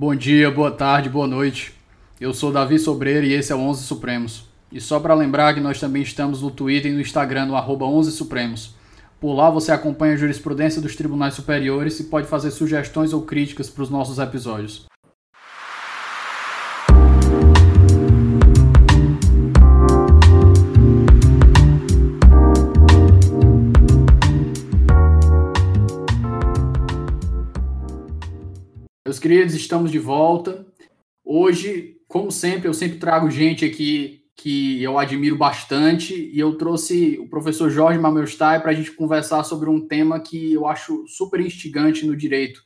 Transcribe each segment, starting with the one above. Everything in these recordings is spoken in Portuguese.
Bom dia, boa tarde, boa noite. Eu sou Davi Sobreira e esse é o 11 Supremos. E só para lembrar que nós também estamos no Twitter e no Instagram no arroba 11 Supremos. Por lá você acompanha a jurisprudência dos tribunais superiores e pode fazer sugestões ou críticas para os nossos episódios. Meus queridos, estamos de volta. Hoje, como sempre, eu sempre trago gente aqui que eu admiro bastante e eu trouxe o professor Jorge Mamelstai para a gente conversar sobre um tema que eu acho super instigante no direito,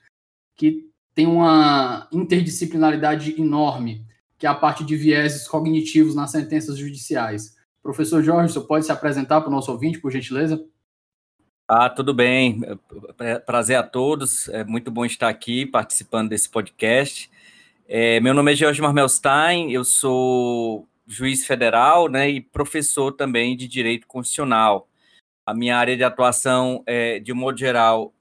que tem uma interdisciplinaridade enorme, que é a parte de vieses cognitivos nas sentenças judiciais. Professor Jorge, você pode se apresentar para o nosso ouvinte, por gentileza? Ah, tudo bem. Prazer a todos. É muito bom estar aqui participando desse podcast. É, meu nome é Jorge Marmelstein, eu sou juiz federal né, e professor também de direito constitucional. A minha área de atuação, é, de um modo geral,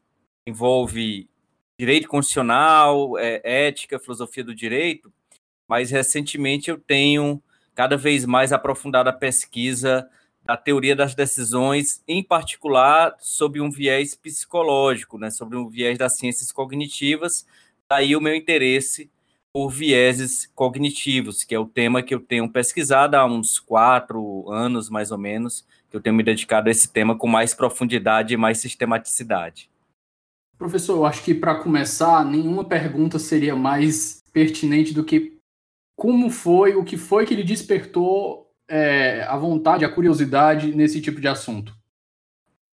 envolve direito constitucional, é, ética, filosofia do direito, mas recentemente eu tenho cada vez mais aprofundado a pesquisa da teoria das decisões, em particular sobre um viés psicológico, né, sobre um viés das ciências cognitivas, daí o meu interesse por vieses cognitivos, que é o tema que eu tenho pesquisado há uns quatro anos, mais ou menos, que eu tenho me dedicado a esse tema com mais profundidade e mais sistematicidade. Professor, eu acho que para começar, nenhuma pergunta seria mais pertinente do que como foi, o que foi que lhe despertou é, a vontade, a curiosidade nesse tipo de assunto?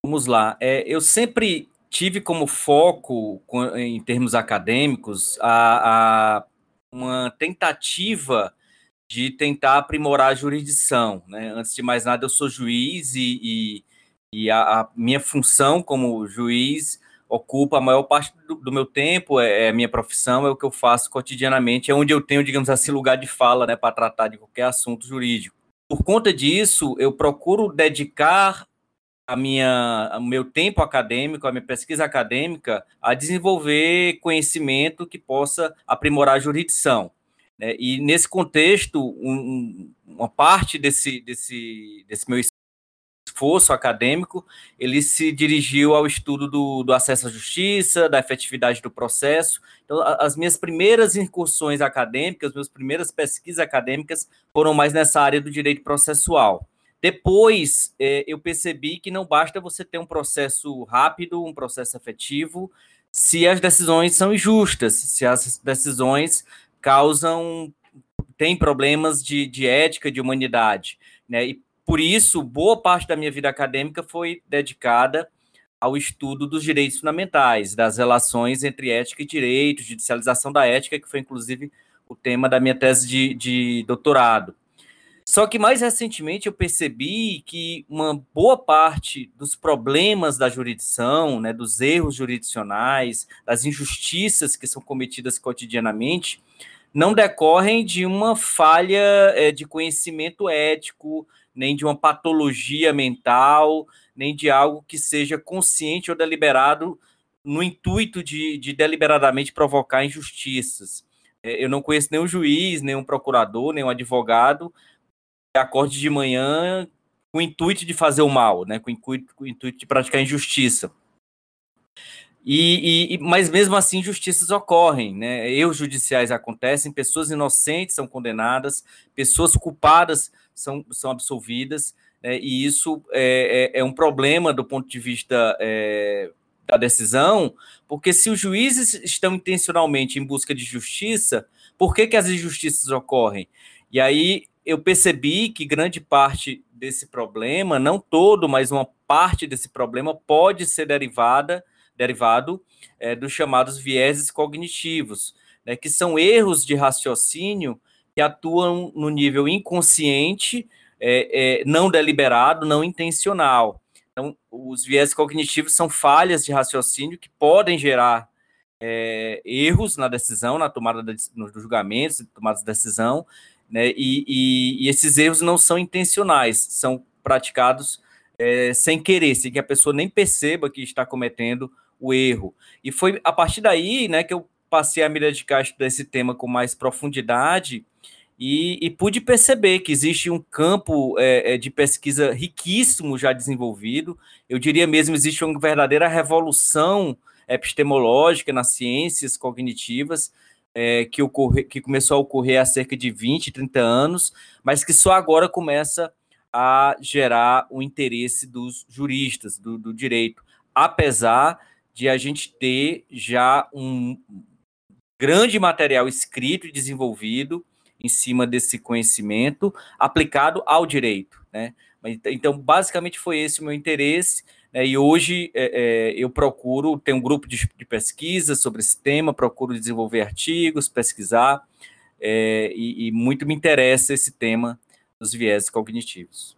Vamos lá. É, eu sempre tive como foco, em termos acadêmicos, a, a uma tentativa de tentar aprimorar a jurisdição. Né? Antes de mais nada, eu sou juiz e, e, e a, a, minha função como juiz ocupa a maior parte do, do meu tempo, é, é, a minha profissão, é o que eu faço cotidianamente, é onde eu tenho, digamos assim, lugar de fala né, para tratar de qualquer assunto jurídico. Por conta disso, eu procuro dedicar a minha, o meu tempo acadêmico, a minha pesquisa acadêmica, a desenvolver conhecimento que possa aprimorar a jurisdição. Né? E nesse contexto, um, uma parte desse, desse, desse meu esforço acadêmico, ele se dirigiu ao estudo do, do acesso à justiça, da efetividade do processo. Então, as minhas primeiras incursões acadêmicas, as minhas primeiras pesquisas acadêmicas foram mais nessa área do direito processual. Depois, é, eu percebi que não basta você ter um processo rápido, um processo efetivo, se as decisões são injustas, se as decisões causam, têm problemas de, de ética, de humanidade. Né? E por isso, boa parte da minha vida acadêmica foi dedicada ao estudo dos direitos fundamentais, das relações entre ética e direito, judicialização da ética, que foi inclusive o tema da minha tese de, de doutorado. Só que mais recentemente eu percebi que uma boa parte dos problemas da jurisdição, né, dos erros jurisdicionais, das injustiças que são cometidas cotidianamente, não decorrem de uma falha é, de conhecimento ético, nem de uma patologia mental, nem de algo que seja consciente ou deliberado no intuito de, de deliberadamente provocar injustiças. É, eu não conheço nenhum juiz, nenhum procurador, nenhum advogado acorde de manhã com o intuito de fazer o mal, né? com, o intuito, com o intuito de praticar injustiça. E, e, mas mesmo assim, injustiças ocorrem, né? Erros judiciais acontecem, pessoas inocentes são condenadas, pessoas culpadas são, são absolvidas, né? e isso é, é, é, um problema do ponto de vista é, da decisão, porque se os juízes estão intencionalmente em busca de justiça, por que, que as injustiças ocorrem? E aí eu percebi que grande parte desse problema, não todo, mas uma parte desse problema pode ser derivada, derivado é, dos chamados vieses cognitivos, né, que são erros de raciocínio que atuam no nível inconsciente, é, é, não deliberado, não intencional. Então, os vieses cognitivos são falhas de raciocínio que podem gerar é, erros na decisão, na tomada de, julgamentos, tomada de decisão, né? E, e, e esses erros não são intencionais, são praticados é, sem querer, sem que a pessoa nem perceba que está cometendo o erro. E foi a partir daí né, que eu passei a me dedicar a estudar esse tema com mais profundidade e, e pude perceber que existe um campo é, é, de pesquisa riquíssimo já desenvolvido. Eu diria mesmo existe uma verdadeira revolução epistemológica nas ciências cognitivas é, que, ocorre, que começou a ocorrer há cerca de 20, 30 anos, mas que só agora começa a gerar o interesse dos juristas, do, do direito, apesar de a gente ter já um grande material escrito e desenvolvido em cima desse conhecimento aplicado ao direito, né? Então, basicamente foi esse o meu interesse, né? e hoje é, é, eu procuro ter um grupo de, de, pesquisa sobre esse tema, procuro desenvolver artigos, pesquisar, é, e, e muito me interessa esse tema dos viés cognitivos.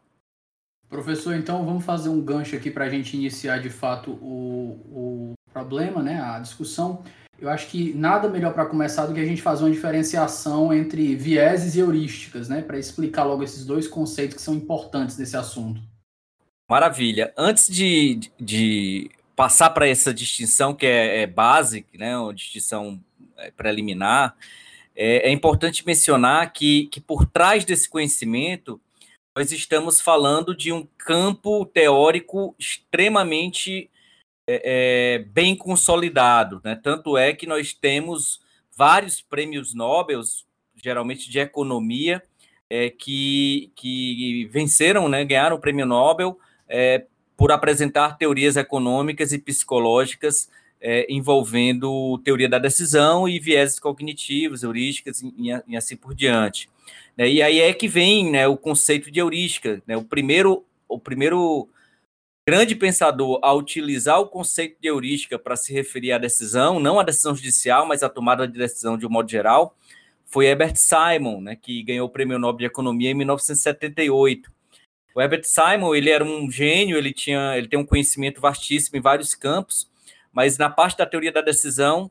Professor, então vamos fazer um gancho aqui para a gente iniciar de fato o, o problema, né, a discussão. Eu acho que nada melhor para começar do que a gente fazer uma diferenciação entre vieses e heurísticas, né, para explicar logo esses dois conceitos que são importantes nesse assunto. Maravilha. Antes de, de passar para essa distinção que é, é básica, né, uma distinção é, preliminar, é, é importante mencionar que, que por trás desse conhecimento nós estamos falando de um campo teórico extremamente é, é, bem consolidado. Né? Tanto é que nós temos vários prêmios Nobel, geralmente de economia, é, que, que venceram, né, ganharam o prêmio Nobel é, por apresentar teorias econômicas e psicológicas é, envolvendo teoria da decisão e vieses cognitivos, heurísticas e, e assim por diante. Né? E aí é que vem né, o conceito de heurística. Né? O, primeiro, o primeiro grande pensador a utilizar o conceito de heurística para se referir à decisão, não à decisão judicial, mas à tomada de decisão de um modo geral, foi Herbert Simon, né, que ganhou o Prêmio Nobel de Economia em 1978. O Herbert Simon, ele era um gênio, ele tinha, ele tem um conhecimento vastíssimo em vários campos, mas na parte da teoria da decisão,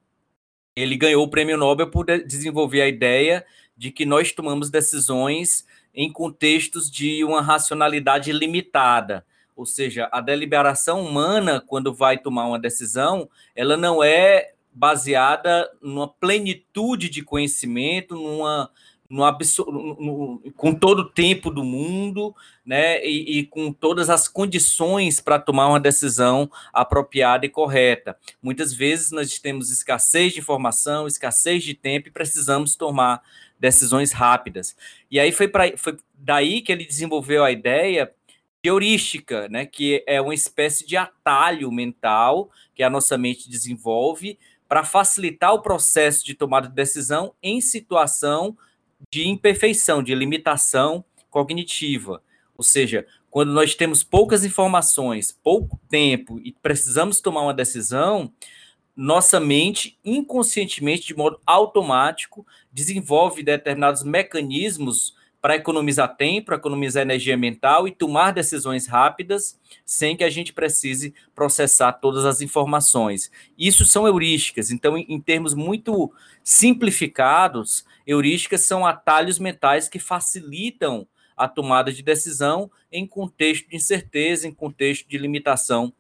ele ganhou o Prêmio Nobel por desenvolver a ideia de que nós tomamos decisões em contextos de uma racionalidade limitada. Ou seja, a deliberação humana, quando vai tomar uma decisão, ela não é baseada numa plenitude de conhecimento, numa, no, com todo o tempo do mundo, né, e, e com todas as condições para tomar uma decisão apropriada e correta. Muitas vezes nós temos escassez de informação, escassez de tempo e precisamos tomar decisões rápidas. E aí foi, pra, foi daí que ele desenvolveu a ideia de heurística, né, que é uma espécie de atalho mental que a nossa mente desenvolve para facilitar o processo de tomada de decisão em situação de imperfeição, de limitação cognitiva. Ou seja, quando nós temos poucas informações, pouco tempo e precisamos tomar uma decisão, nossa mente, inconscientemente, de modo automático, desenvolve determinados mecanismos para economizar tempo, para economizar energia mental e tomar decisões rápidas sem que a gente precise processar todas as informações. Isso são heurísticas. Então, em, em termos muito simplificados, heurísticas são atalhos mentais que facilitam a tomada de decisão em contexto de incerteza, em contexto de limitação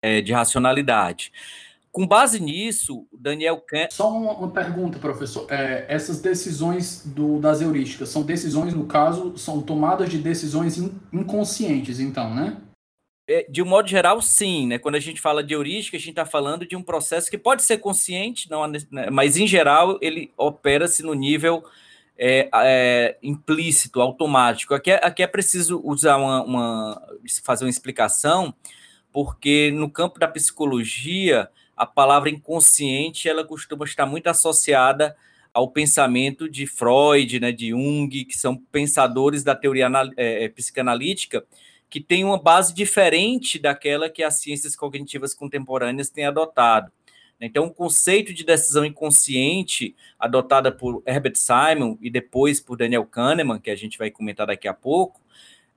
é, de racionalidade. Com base nisso, Daniel. Só uma, uma pergunta, professor. É, essas decisões do, das heurísticas são decisões, no caso, são tomadas de decisões in, inconscientes, então, né? É, de um modo geral, sim. Né? Quando a gente fala de heurística, a gente está falando de um processo que pode ser consciente, não, né? mas em geral ele opera-se no nível é, é, implícito, automático. Aqui é, aqui é preciso usar uma, uma, fazer uma explicação, porque no campo da psicologia a palavra inconsciente ela costuma estar muito associada ao pensamento de Freud, né, de Jung, que são pensadores da teoria é, é, psicanalítica, que tem uma base diferente daquela que as ciências cognitivas contemporâneas têm adotado. Então, o conceito de decisão inconsciente, adotada por Herbert Simon e depois por Daniel Kahneman, que a gente vai comentar daqui a pouco,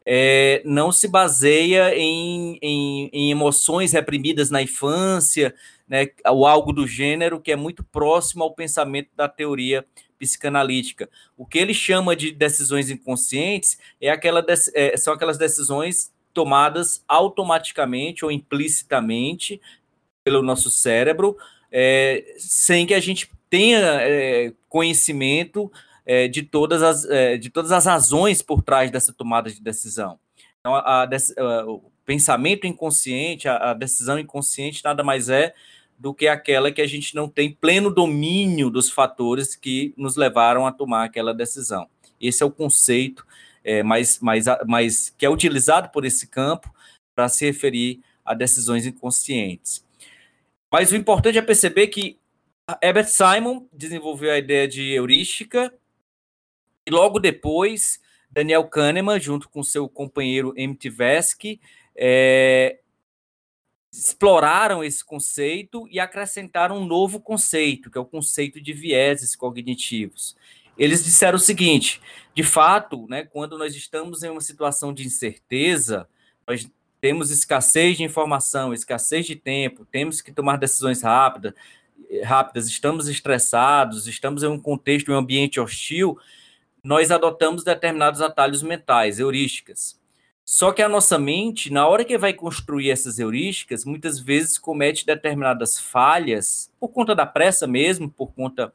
é, não se baseia em, em, em, emoções reprimidas na infância, né, ou algo do gênero, que é muito próximo ao pensamento da teoria psicanalítica. O que ele chama de decisões inconscientes é aquela, é, são aquelas decisões tomadas automaticamente ou implicitamente pelo nosso cérebro, é, sem que a gente tenha é, conhecimento é, de, todas as, é, de todas as razões por trás dessa tomada de decisão. Então, a, a, o pensamento inconsciente, a, a decisão inconsciente, nada mais é do que aquela que a gente não tem pleno domínio dos fatores que nos levaram a tomar aquela decisão. Esse é o conceito é, mais, mais, mais, que é utilizado por esse campo para se referir a decisões inconscientes. Mas o importante é perceber que Herbert Simon desenvolveu a ideia de heurística e logo depois Daniel Kahneman, junto com seu companheiro M. Tversky, é, exploraram esse conceito e acrescentaram um novo conceito, que é o conceito de vieses cognitivos. Eles disseram o seguinte: de fato, né, quando nós estamos em uma situação de incerteza, nós temos escassez de informação, escassez de tempo, temos que tomar decisões rápidas, rápidas, estamos estressados, estamos em um contexto, em um ambiente hostil, nós adotamos determinados atalhos mentais, heurísticas. Só que a nossa mente, na hora que vai construir essas heurísticas, muitas vezes comete determinadas falhas, por conta da pressa mesmo, por conta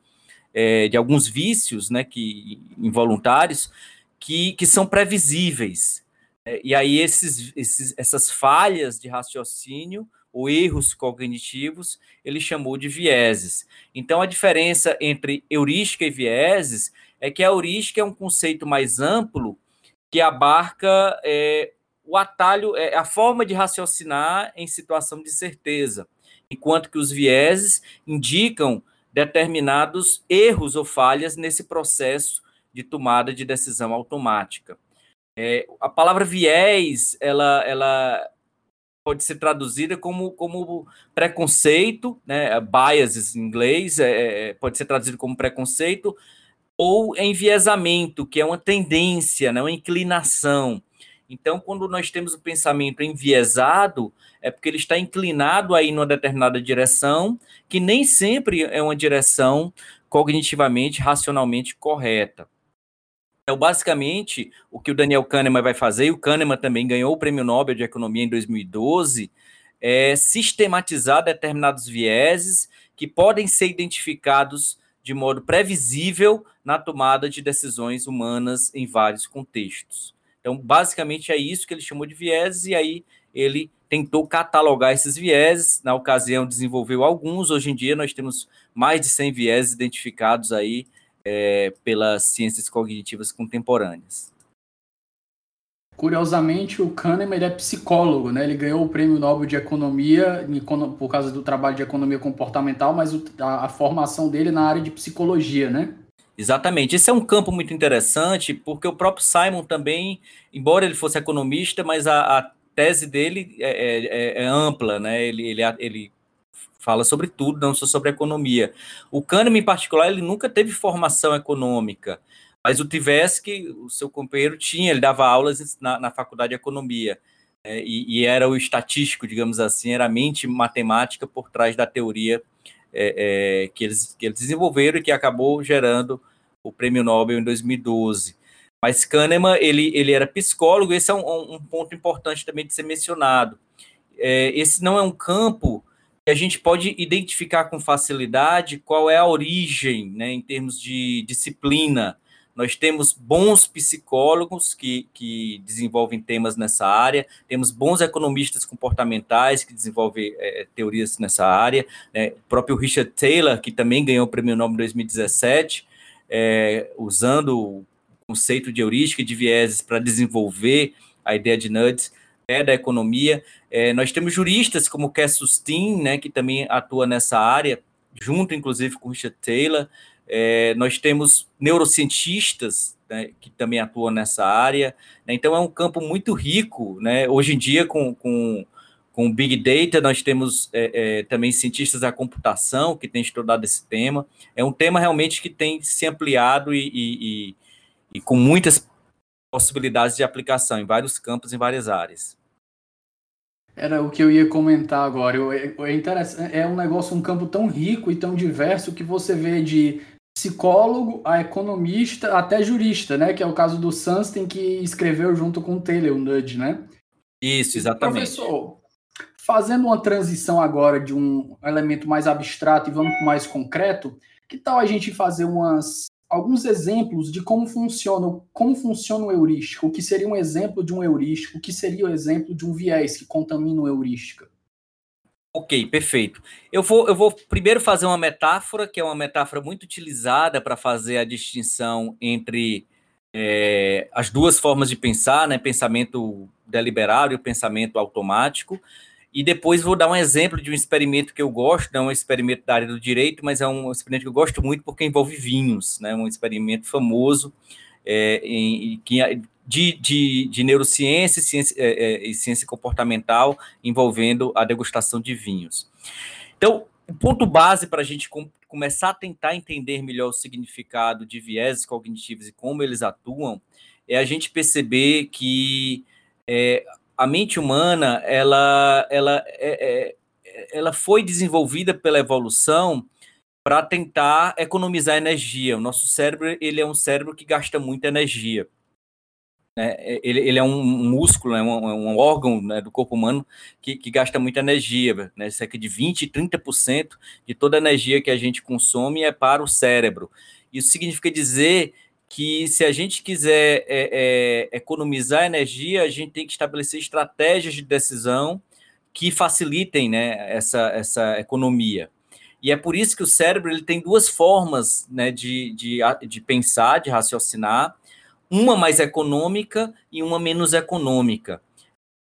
é, de alguns vícios né, que, involuntários, que, que são previsíveis. É, e aí esses, esses, essas falhas de raciocínio ou erros cognitivos, ele chamou de vieses. Então, a diferença entre heurística e vieses é que a heurística é um conceito mais amplo que abarca é, o atalho, é, a forma de raciocinar em situação de certeza, enquanto que os vieses indicam determinados erros ou falhas nesse processo de tomada de decisão automática. É, a palavra viés, ela, ela pode ser traduzida como, como preconceito, né, biases em inglês, é, é pode ser traduzido como preconceito, ou enviesamento, que é uma tendência, né, uma inclinação. Então, quando nós temos o pensamento enviesado, é porque ele está inclinado aí numa determinada direção, que nem sempre é uma direção cognitivamente, racionalmente correta. Então, basicamente, o que o Daniel Kahneman vai fazer, e o Kahneman também ganhou o Prêmio Nobel de Economia em 2012, é sistematizar determinados vieses que podem ser identificados de modo previsível na tomada de decisões humanas em vários contextos. Então, basicamente é isso que ele chamou de vieses, e aí ele tentou catalogar esses vieses. Na ocasião, desenvolveu alguns. Hoje em dia, nós temos mais de 100 vieses identificados aí é, pelas ciências cognitivas contemporâneas. Curiosamente, o Kahneman ele é psicólogo, né? Ele ganhou o Prêmio Nobel de Economia por causa do trabalho de economia comportamental, mas a, formação dele é na área de psicologia, né? Exatamente. Esse é um campo muito interessante, porque o próprio Simon também, embora ele fosse economista, mas a, a tese dele é, é, é, ampla, né? Ele, ele, ele fala sobre tudo, não só sobre economia. O Kahneman, em particular, ele nunca teve formação econômica. Mas o Tversky, o seu companheiro, tinha, ele dava aulas na, na faculdade de economia. É, e, e, era o estatístico, digamos assim, era a mente matemática por trás da teoria é, é, que, eles, que eles desenvolveram e que acabou gerando o prêmio Nobel em 2012. Mas Kahneman, ele, ele era psicólogo, esse é um, um ponto importante também de ser mencionado. É, esse não é um campo que a gente pode identificar com facilidade qual é a origem, né, em termos de disciplina, nós temos bons psicólogos que, que desenvolvem temas nessa área, temos bons economistas comportamentais que desenvolvem é, teorias nessa área, né? o próprio Richard Taylor, que também ganhou o prêmio Nobel em 2017, é, usando o conceito de heurística e de vieses para desenvolver a ideia de nudges é, da economia. É, nós temos juristas como Cass Sustin, né, que também atua nessa área, junto inclusive com Richard Taylor. É, nós temos neurocientistas né, que também atuam nessa área. Né, então, é um campo muito rico. Né? Hoje em dia, com, com, com Big Data, nós temos é, é, também cientistas da computação que têm estudado esse tema. É um tema realmente que tem se ampliado e, e, e, e com muitas possibilidades de aplicação em vários campos, em várias áreas. Era o que eu ia comentar agora. É, interessante, é um negócio, um campo tão rico e tão diverso que você vê de psicólogo a economista até jurista, né? Que é o caso do Sunstein que escreveu junto com o Taylor, o Nudge, né? Isso, exatamente. Professor, fazendo uma transição agora de um elemento mais abstrato e vamos para mais concreto, que tal a gente fazer umas alguns exemplos de como funciona, como funciona o heurístico, o que seria um exemplo de um heurístico, o que seria o exemplo de um viés que contamina o heurística? Ok, perfeito. Eu vou, eu vou primeiro fazer uma metáfora, que é uma metáfora muito utilizada para fazer a distinção entre é, as duas formas de pensar, né? Pensamento deliberado e o pensamento automático. E depois vou dar um exemplo de um experimento que eu gosto, não é um experimento da área do direito, mas é um experimento que eu gosto muito porque envolve vinhos, né? Um experimento famoso é, em, que de, de, de neurociência ciência, é, é, e ciência comportamental envolvendo a degustação de vinhos. Então, o ponto base para a gente com, começar a tentar entender melhor o significado de vieses cognitivos e como eles atuam é a gente perceber que é, a mente humana ela, ela, é, é, ela foi desenvolvida pela evolução para tentar economizar energia. O nosso cérebro ele é um cérebro que gasta muita energia. Né? Ele, ele, é um músculo, é um, é um órgão né, do corpo humano que, que, gasta muita energia, né? cerca de 20%, 30% de toda a energia que a gente consome é para o cérebro. Isso significa dizer que se a gente quiser é, é, economizar energia, a gente tem que estabelecer estratégias de decisão que facilitem né, essa, essa economia. E é por isso que o cérebro ele tem duas formas né, de, de, de pensar, de raciocinar, uma mais econômica e uma menos econômica.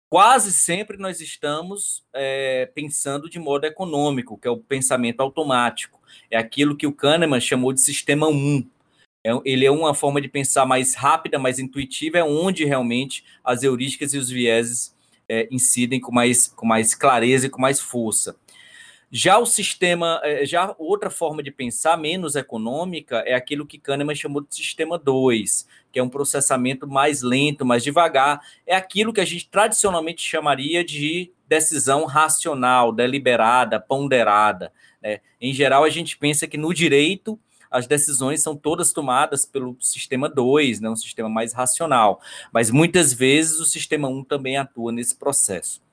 Quase sempre nós estamos é, pensando de modo econômico, que é o pensamento automático. É aquilo que o Kahneman chamou de sistema 1. É, ele é uma forma de pensar mais rápida, mais intuitiva, é onde realmente as heurísticas e os vieses é, incidem com mais, com mais clareza e com mais força. Já o sistema, é, já outra forma de pensar, menos econômica, é aquilo que Kahneman chamou de sistema 2, que é um processamento mais lento, mais devagar. É aquilo que a gente tradicionalmente chamaria de decisão racional, deliberada, ponderada. Né? Em geral, a gente pensa que no direito as decisões são todas tomadas pelo sistema 2, né? um sistema mais racional. Mas muitas vezes o sistema 1 um também atua nesse processo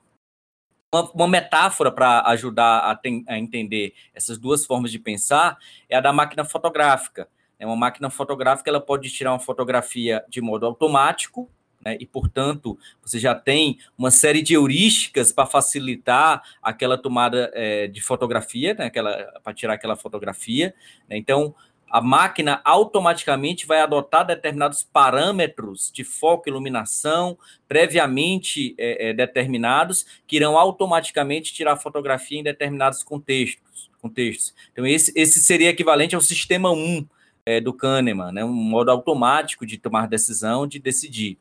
uma, uma metáfora para ajudar a, ten, a, entender essas duas formas de pensar é a da máquina fotográfica. É uma máquina fotográfica, ela pode tirar uma fotografia de modo automático, né, e, portanto, você já tem uma série de heurísticas para facilitar aquela tomada é, de fotografia, né, para tirar aquela fotografia. Né, então, a máquina automaticamente vai adotar determinados parâmetros de foco iluminação previamente é, é, determinados, que irão automaticamente tirar fotografia em determinados contextos. contextos. Então, esse, esse seria equivalente ao sistema 1 é, do Kahneman, né? um modo automático de tomar decisão, de decidir.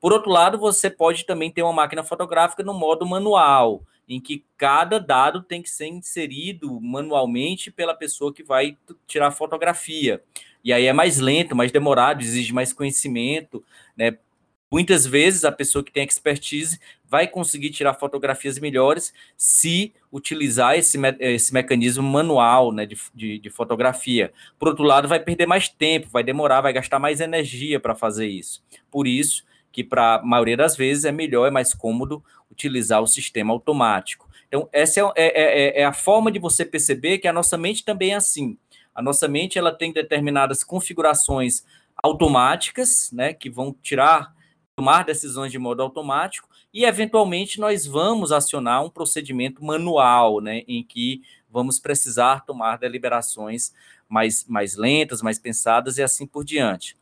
Por outro lado, você pode também ter uma máquina fotográfica no modo manual, em que cada dado tem que ser inserido manualmente pela pessoa que vai tirar a fotografia. E aí é mais lento, mais demorado, exige mais conhecimento, né? Muitas vezes a pessoa que tem expertise vai conseguir tirar fotografias melhores se utilizar esse, me esse mecanismo manual né, de, de, de, fotografia. Por outro lado, vai perder mais tempo, vai demorar, vai gastar mais energia para fazer isso. Por isso que, para a maioria das vezes, é melhor, é mais cômodo utilizar o sistema automático. Então, essa é, é, é, é, a forma de você perceber que a nossa mente também é assim. A nossa mente ela tem determinadas configurações automáticas, né, que vão tirar, tomar decisões de modo automático, e eventualmente nós vamos acionar um procedimento manual, né, em que vamos precisar tomar deliberações mais, mais lentas, mais pensadas e assim por diante.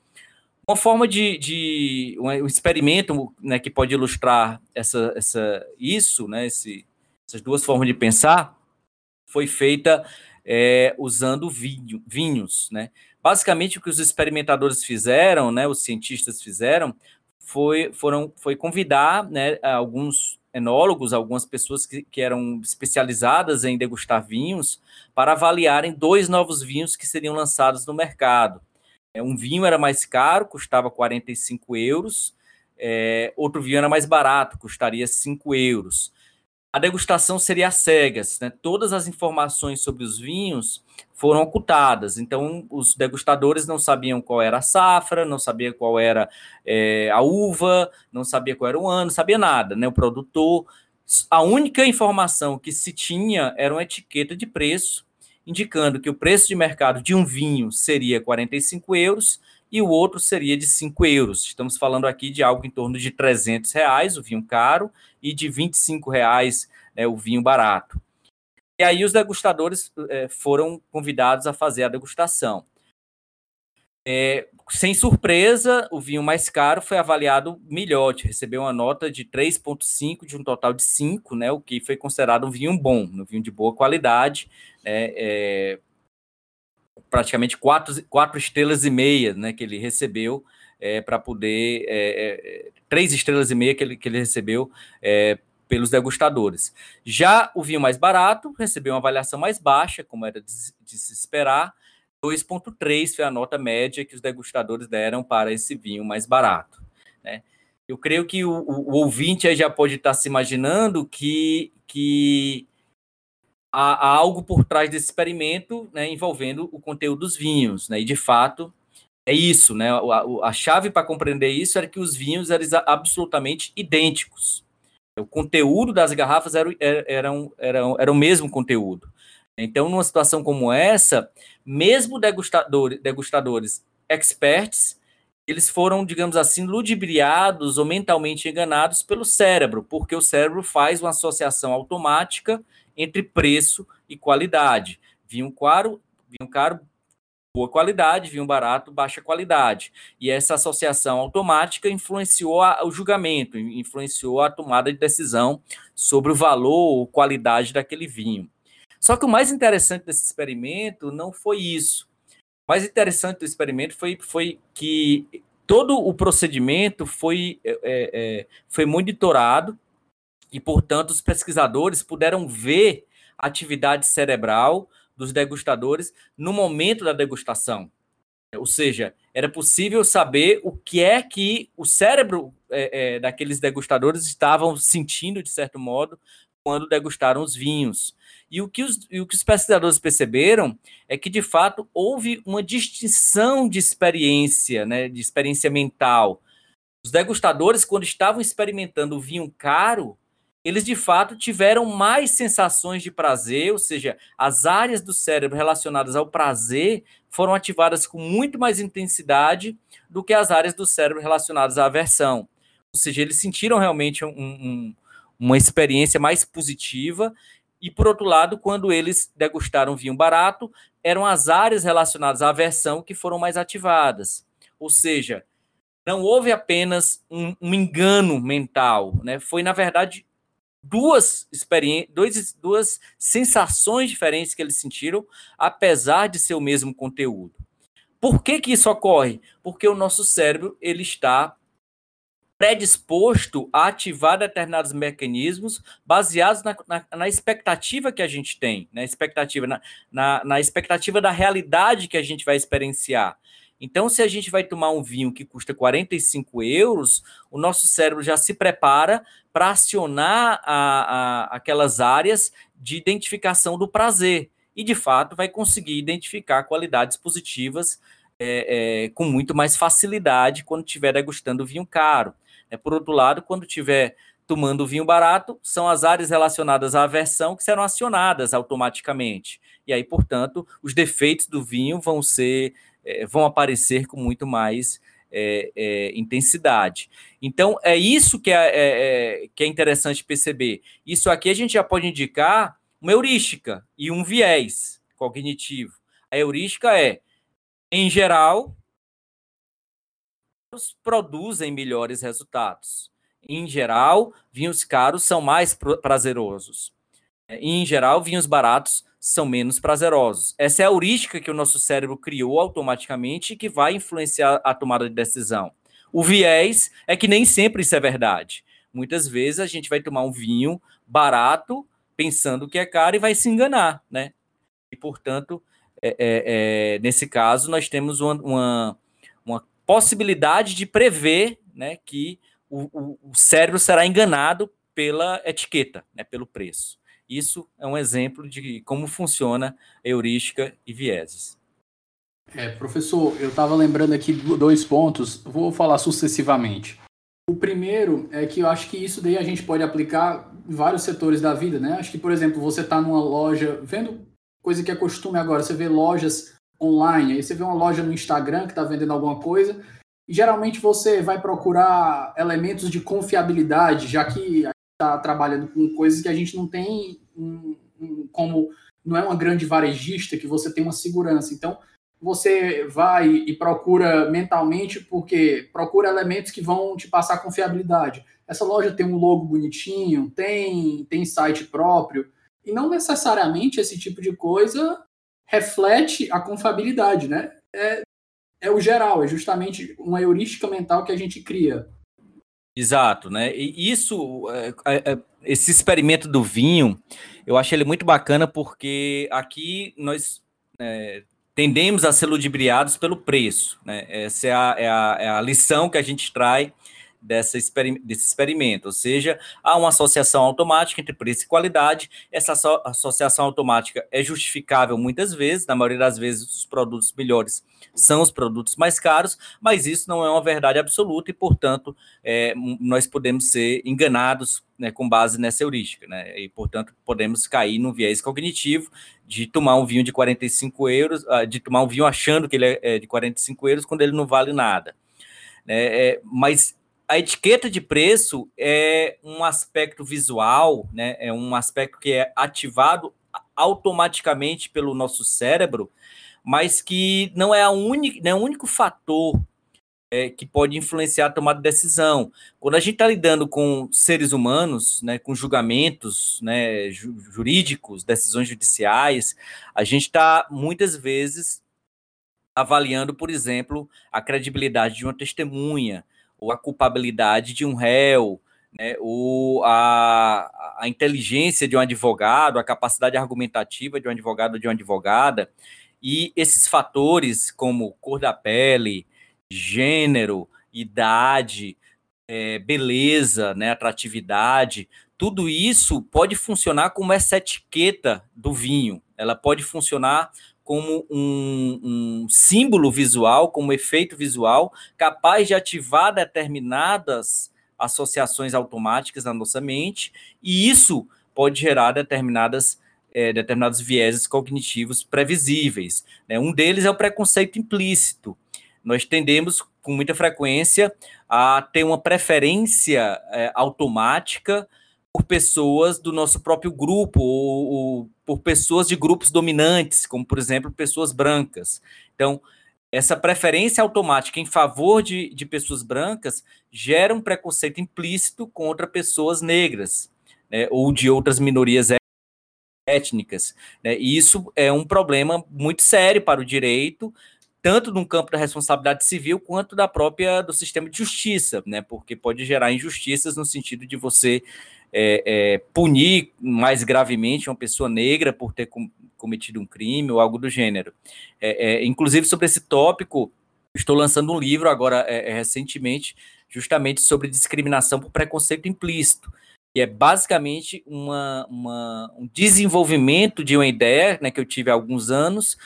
Uma forma de, de um experimento né, que pode ilustrar essa, essa, isso, né, esse, essas duas formas de pensar, foi feita é, usando vinho, vinhos. Né? Basicamente, o que os experimentadores fizeram, né, os cientistas fizeram, foi, foram, foi convidar né, alguns enólogos, algumas pessoas que, que eram especializadas em degustar vinhos, para avaliarem dois novos vinhos que seriam lançados no mercado. É, um vinho era mais caro, custava 45 euros. É, outro vinho era mais barato, custaria 5 euros. A degustação seria às cegas, né? Todas as informações sobre os vinhos foram ocultadas. Então, os degustadores não sabiam qual era a safra, não sabiam qual era é, a uva, não sabia qual era o ano, não sabia nada, né? O produtor a única informação que se tinha era uma etiqueta de preço, indicando que o preço de mercado de um vinho seria 45 euros e o outro seria de 5 euros. Estamos falando aqui de algo em torno de 300 reais, o vinho caro, e de 25 reais né, o vinho barato. E aí os degustadores é, foram convidados a fazer a degustação. É, sem surpresa, o vinho mais caro foi avaliado Milhote, recebeu uma nota de 3,5 de um total de 5, né, o que foi considerado um vinho bom, um vinho de boa qualidade, né, é, praticamente quatro, quatro estrelas e meia né, que ele recebeu é, para poder. É, é, três estrelas e meia que ele, que ele recebeu é, pelos degustadores. Já o vinho mais barato recebeu uma avaliação mais baixa, como era de, de se esperar, 2,3 foi a nota média que os degustadores deram para esse vinho mais barato. Né? Eu creio que o, o, o ouvinte já pode estar se imaginando que, que há, há algo por trás desse experimento né, envolvendo o conteúdo dos vinhos. Né? E, de fato, é isso. Né? A, a chave para compreender isso era que os vinhos eram absolutamente idênticos. O conteúdo das garrafas era, era, era, era, era o mesmo conteúdo. Então, numa situação como essa, mesmo degustador, degustadores experts, eles foram, digamos assim, ludibriados ou mentalmente enganados pelo cérebro, porque o cérebro faz uma associação automática entre preço e qualidade. Vinho caro, vinho caro, boa qualidade, vinho barato, baixa qualidade. E essa associação automática influenciou a, o julgamento, influenciou a tomada de decisão sobre o valor ou qualidade daquele vinho. Só que o mais interessante desse experimento não foi isso. O mais interessante do experimento foi, foi que todo o procedimento foi, é, é, é, foi monitorado e, portanto, os pesquisadores puderam ver a atividade cerebral dos degustadores no momento da degustação. Ou seja, era possível saber o que é que o cérebro é, é, daqueles degustadores estavam sentindo, de certo modo, quando degustaram os vinhos. E o que os, o que os pesquisadores perceberam é que, de fato, houve uma distinção de experiência, né, de experiência mental. Os degustadores, quando estavam experimentando o vinho caro, eles de fato tiveram mais sensações de prazer, ou seja, as áreas do cérebro relacionadas ao prazer foram ativadas com muito mais intensidade do que as áreas do cérebro relacionadas à aversão. Ou seja, eles sentiram realmente um, um, uma experiência mais positiva. E, por outro lado, quando eles degustaram vinho barato, eram as áreas relacionadas à aversão que foram mais ativadas. Ou seja, não houve apenas um, um engano mental, né? Foi, na verdade, duas experiências, duas sensações diferentes que eles sentiram, apesar de ser o mesmo conteúdo. Por que, que isso ocorre? Porque o nosso cérebro ele está predisposto a ativar determinados mecanismos baseados na, na, na expectativa que a gente tem, na expectativa, na, na, na expectativa da realidade que a gente vai experienciar. Então, se a gente vai tomar um vinho que custa 45 euros, o nosso cérebro já se prepara para acionar a, a, aquelas áreas de identificação do prazer. E, de fato, vai conseguir identificar qualidades positivas é, é, com muito mais facilidade quando estiver degustando vinho caro. É, por outro lado, quando estiver tomando vinho barato, são as áreas relacionadas à aversão que serão acionadas automaticamente. E aí, portanto, os defeitos do vinho vão ser, é, vão aparecer com muito mais é, é, intensidade. Então, é isso que é, é, é, que é interessante perceber. Isso aqui a gente já pode indicar uma heurística e um viés cognitivo. A heurística é, em geral, produzem melhores resultados. Em geral, vinhos caros são mais prazerosos. Em geral, vinhos baratos são menos prazerosos. Essa é a heurística que o nosso cérebro criou automaticamente e que vai influenciar a tomada de decisão. O viés é que nem sempre isso é verdade. Muitas vezes a gente vai tomar um vinho barato pensando que é caro e vai se enganar, né? E, portanto, é, é, é, nesse caso, nós temos uma, uma possibilidade de prever né, que o, o, o, cérebro será enganado pela etiqueta, né, pelo preço. Isso é um exemplo de como funciona heurística e vieses. É, professor, eu estava lembrando aqui dois pontos, vou falar sucessivamente. O primeiro é que eu acho que isso daí a gente pode aplicar vários setores da vida, né? Acho que, por exemplo, você está numa loja, vendo coisa que é costume agora, você vê lojas online, aí você vê uma loja no Instagram que está vendendo alguma coisa, e geralmente você vai procurar elementos de confiabilidade, já que está trabalhando com coisas que a gente não tem um, um, como não é uma grande varejista que você tem uma segurança. Então, você vai e procura mentalmente porque procura elementos que vão te passar confiabilidade. Essa loja tem um logo bonitinho, tem tem site próprio e não necessariamente esse tipo de coisa reflete a confiabilidade, né? É, é o geral, é justamente uma heurística mental que a gente cria. Exato, né? E isso, é, é, é, esse experimento do vinho, eu acho ele muito bacana porque aqui nós é, tendemos a ser ludibriados pelo preço, né? Essa é a, é a, é a lição que a gente extrai dessa desse experimento, ou seja, há uma associação automática entre preço e qualidade. Essa associação automática é justificável muitas vezes, na maioria das vezes os produtos melhores são os produtos mais caros, mas isso não é uma verdade absoluta e, portanto, é, nós podemos ser enganados né, com base nessa heurística, né? E, portanto, podemos cair no viés cognitivo de tomar um vinho de 45 euros, ah, de tomar um vinho achando que ele é, é de 45 euros quando ele não vale nada. É, é, mas a etiqueta de preço é um aspecto visual, né? É um aspecto que é ativado automaticamente pelo nosso cérebro, mas que não é, a única, não é o único fator é, que pode influenciar a tomada de decisão. Quando a gente está lidando com seres humanos, né, com julgamentos né, jurídicos, decisões judiciais, a gente está muitas vezes avaliando, por exemplo, a credibilidade de uma testemunha, ou a culpabilidade de um réu, né, ou a, a inteligência de um advogado, a capacidade argumentativa de um advogado ou de uma advogada, e esses fatores como cor da pele, gênero, idade, é, beleza, né, atratividade, tudo isso pode funcionar como essa etiqueta do vinho. Ela pode funcionar como um, um, símbolo visual, como efeito visual, capaz de ativar determinadas associações automáticas na nossa mente, e isso pode gerar determinadas, é, determinados vieses cognitivos previsíveis. Né? Um deles é o preconceito implícito. Nós tendemos, com muita frequência, a ter uma preferência é, automática por pessoas do nosso próprio grupo, ou, ou, por pessoas de grupos dominantes, como, por exemplo, pessoas brancas. Então, essa preferência automática em favor de, de pessoas brancas gera um preconceito implícito contra pessoas negras, né, ou de outras minorias étnicas. Né, e isso é um problema muito sério para o direito, tanto no campo da responsabilidade civil quanto da própria do sistema de justiça, né, porque pode gerar injustiças no sentido de você é, é, punir mais gravemente uma pessoa negra por ter com, cometido um crime ou algo do gênero. É, é inclusive, sobre esse tópico, estou lançando um livro agora, é, é, recentemente, justamente sobre discriminação por preconceito implícito, que é basicamente uma, uma, um desenvolvimento de uma ideia né, que eu tive há alguns anos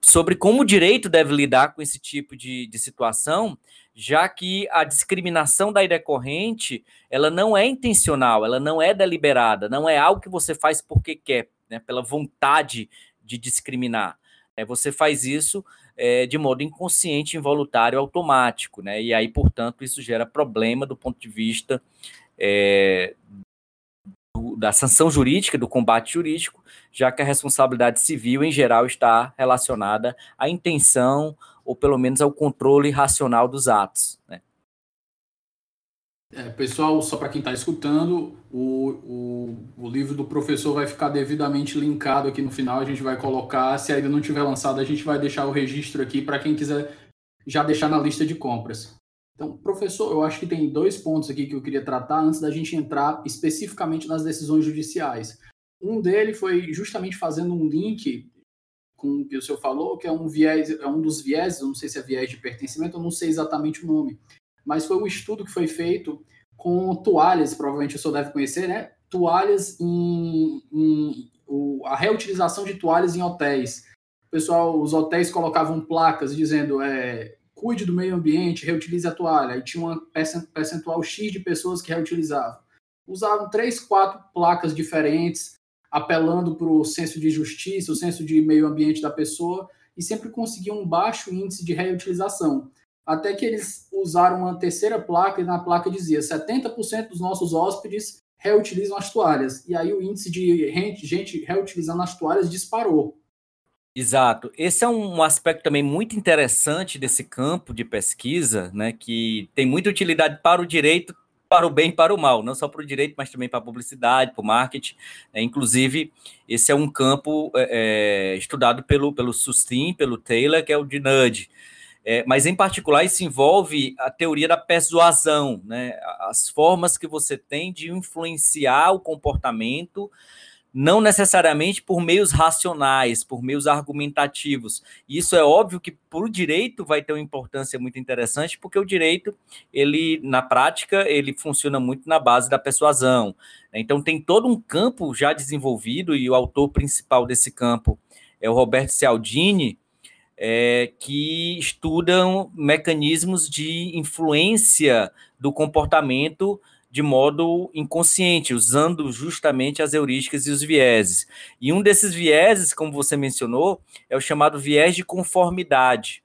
sobre como o direito deve lidar com esse tipo de, de situação já que a discriminação daí decorrente, ela não é intencional, ela não é deliberada, não é algo que você faz porque quer, né, pela vontade de discriminar. É, você faz isso é, de modo inconsciente, involuntário, automático, né? E aí, portanto, isso gera problema do ponto de vista é, do, da sanção jurídica, do combate jurídico, já que a responsabilidade civil, em geral, está relacionada à intenção ou pelo menos ao controle racional dos atos. Né? É, pessoal, só para quem está escutando, o, o, o, livro do professor vai ficar devidamente linkado aqui no final. A gente vai colocar, se ainda não tiver lançado, a gente vai deixar o registro aqui para quem quiser já deixar na lista de compras. Então, professor, eu acho que tem dois pontos aqui que eu queria tratar antes da gente entrar especificamente nas decisões judiciais. Um dele foi justamente fazendo um link com o que o senhor falou, que é um viés, é um dos viés, eu não sei se é viés de pertencimento, eu não sei exatamente o nome, mas foi um estudo que foi feito com toalhas, provavelmente o senhor deve conhecer, né? Toalhas em, em o, a reutilização de toalhas em hotéis. O pessoal, os hotéis colocavam placas dizendo é, cuide do meio ambiente, reutilize a toalha. E tinha um percentual X de pessoas que reutilizavam. usavam três, quatro placas diferentes, apelando para o senso de justiça, o senso de meio ambiente da pessoa, e sempre conseguiam um baixo índice de reutilização. Até que eles usaram uma terceira placa, e na placa dizia 70% dos nossos hóspedes reutilizam as toalhas. E aí o índice de gente reutilizando as toalhas disparou. Exato. Esse é um aspecto também muito interessante desse campo de pesquisa, né, que tem muita utilidade para o direito, para o bem e para o mal, não só para o direito, mas também para a publicidade, para o marketing. É, inclusive, esse é um campo é, é, estudado pelo, pelo Sustin, pelo Taylor, que é o de nudge. É, mas, em particular, isso envolve a teoria da persuasão, né? as formas que você tem de influenciar o comportamento não necessariamente por meios racionais, por meios argumentativos. Isso é óbvio que para o direito vai ter uma importância muito interessante, porque o direito, ele na prática, ele funciona muito na base da persuasão. Então tem todo um campo já desenvolvido e o autor principal desse campo é o Roberto Cialdini, é, que estudam mecanismos de influência do comportamento de modo inconsciente, usando justamente as heurísticas e os vieses. E um desses vieses, como você mencionou, é o chamado viés de conformidade.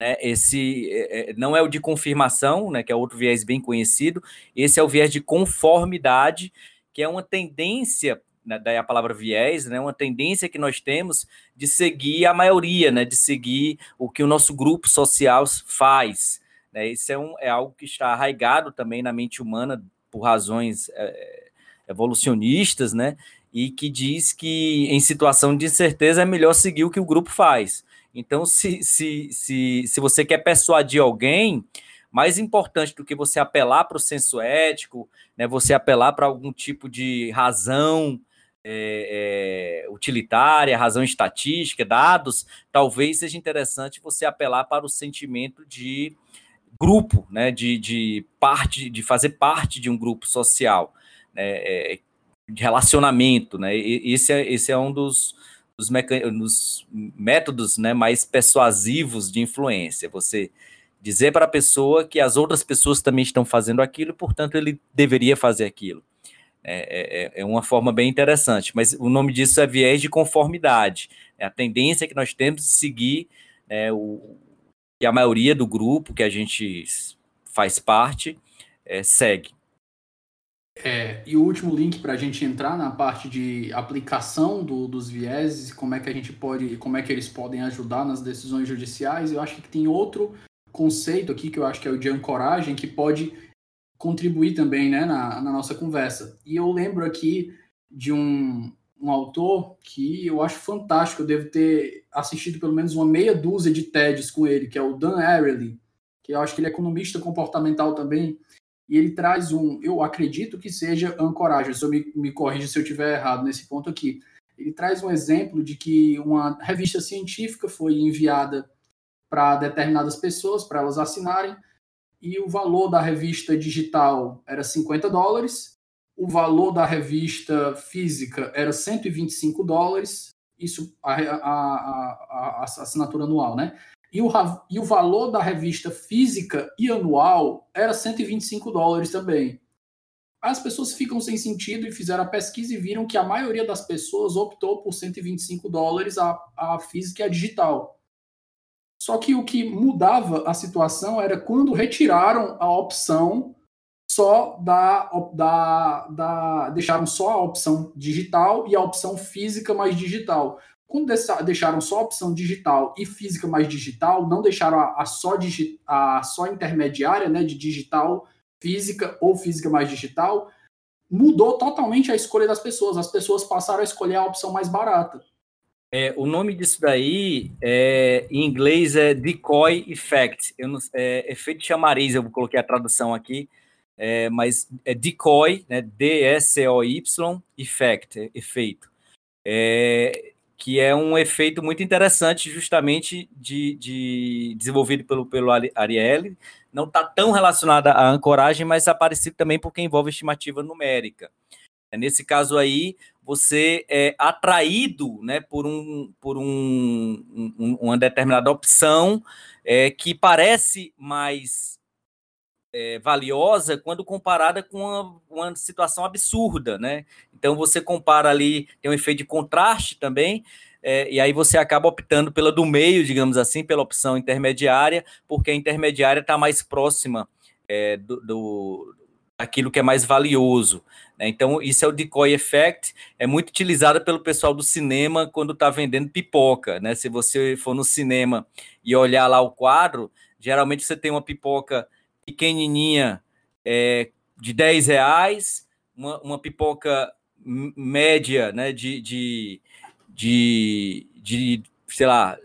Né? Esse é, é, não é o de confirmação, né, que é outro viés bem conhecido, esse é o viés de conformidade, que é uma tendência né, daí a palavra viés, né, uma tendência que nós temos de seguir a maioria, né, de seguir o que o nosso grupo social faz. Né? Isso é, um, é algo que está arraigado também na mente humana por razões é, evolucionistas, né? E que diz que em situação de incerteza é melhor seguir o que o grupo faz. Então, se, se, se, se você quer persuadir alguém, mais importante do que você apelar para o senso ético, né, você apelar para algum tipo de razão é, é, utilitária, razão estatística, dados, talvez seja interessante você apelar para o sentimento de grupo, né, de, de parte, de fazer parte de um grupo social, né, é, de relacionamento, né, esse é, esse é um dos, dos, dos métodos, né, mais persuasivos de influência, você dizer para a pessoa que as outras pessoas também estão fazendo aquilo, portanto ele deveria fazer aquilo. É, é, é, uma forma bem interessante, mas o nome disso é viés de conformidade. É a tendência que nós temos de seguir é, o, que a maioria do grupo que a gente faz parte é, segue. É, e o último link para a gente entrar na parte de aplicação do, dos vieses, como é que a gente pode, como é que eles podem ajudar nas decisões judiciais, eu acho que tem outro conceito aqui que eu acho que é o de ancoragem, que pode contribuir também né, na, na nossa conversa. E eu lembro aqui de um, um autor que eu acho fantástico, eu devo ter assistido pelo menos uma meia dúzia de TEDs com ele, que é o Dan Ariely, que eu acho que ele é economista comportamental também, e ele traz um, eu acredito que seja ancoragem, se eu me, me corrija se eu estiver errado nesse ponto aqui. Ele traz um exemplo de que uma revista científica foi enviada para determinadas pessoas, para elas assinarem, e o valor da revista digital era 50 dólares, o valor da revista física era 125 dólares, isso a, a, a, a assinatura anual, né? E o, e o valor da revista física e anual era 125 dólares também. As pessoas ficam sem sentido e fizeram a pesquisa e viram que a maioria das pessoas optou por 125 dólares a, a física e a digital. Só que o que mudava a situação era quando retiraram a opção só da, da, da deixaram só a opção digital e a opção física mais digital. Quando deixaram só a opção digital e física mais digital, não deixaram a, a só, digi, a só intermediária, né, de digital, física ou física mais digital, mudou totalmente a escolha das pessoas. As pessoas passaram a escolher a opção mais barata. É, o nome disso daí, é, em inglês, é decoy effect. Eu não, é, efeito chamariz, eu coloquei a tradução aqui é, mas é decoy, né, D-E-C-O-Y, effect, é, efeito, é, que é um efeito muito interessante, justamente de, de desenvolvido pelo, pelo Ariely, não está tão relacionado à ancoragem, mas aparecido também porque envolve estimativa numérica. É, nesse caso aí, você é atraído né, por, um, por um, um uma determinada opção é, que parece mais é, valiosa quando comparada com uma, uma, situação absurda, né? Então você compara ali, tem um efeito de contraste também, é, e aí você acaba optando pela do meio, digamos assim, pela opção intermediária, porque a intermediária está mais próxima é, do, do aquilo que é mais valioso. Né? Então, isso é o decoy effect, é muito utilizado pelo pessoal do cinema quando está vendendo pipoca. Né? Se você for no cinema e olhar lá o quadro, geralmente você tem uma pipoca pequenininha é, de 10 reais, uma, uma pipoca média né, de, de, de, de, sei lá,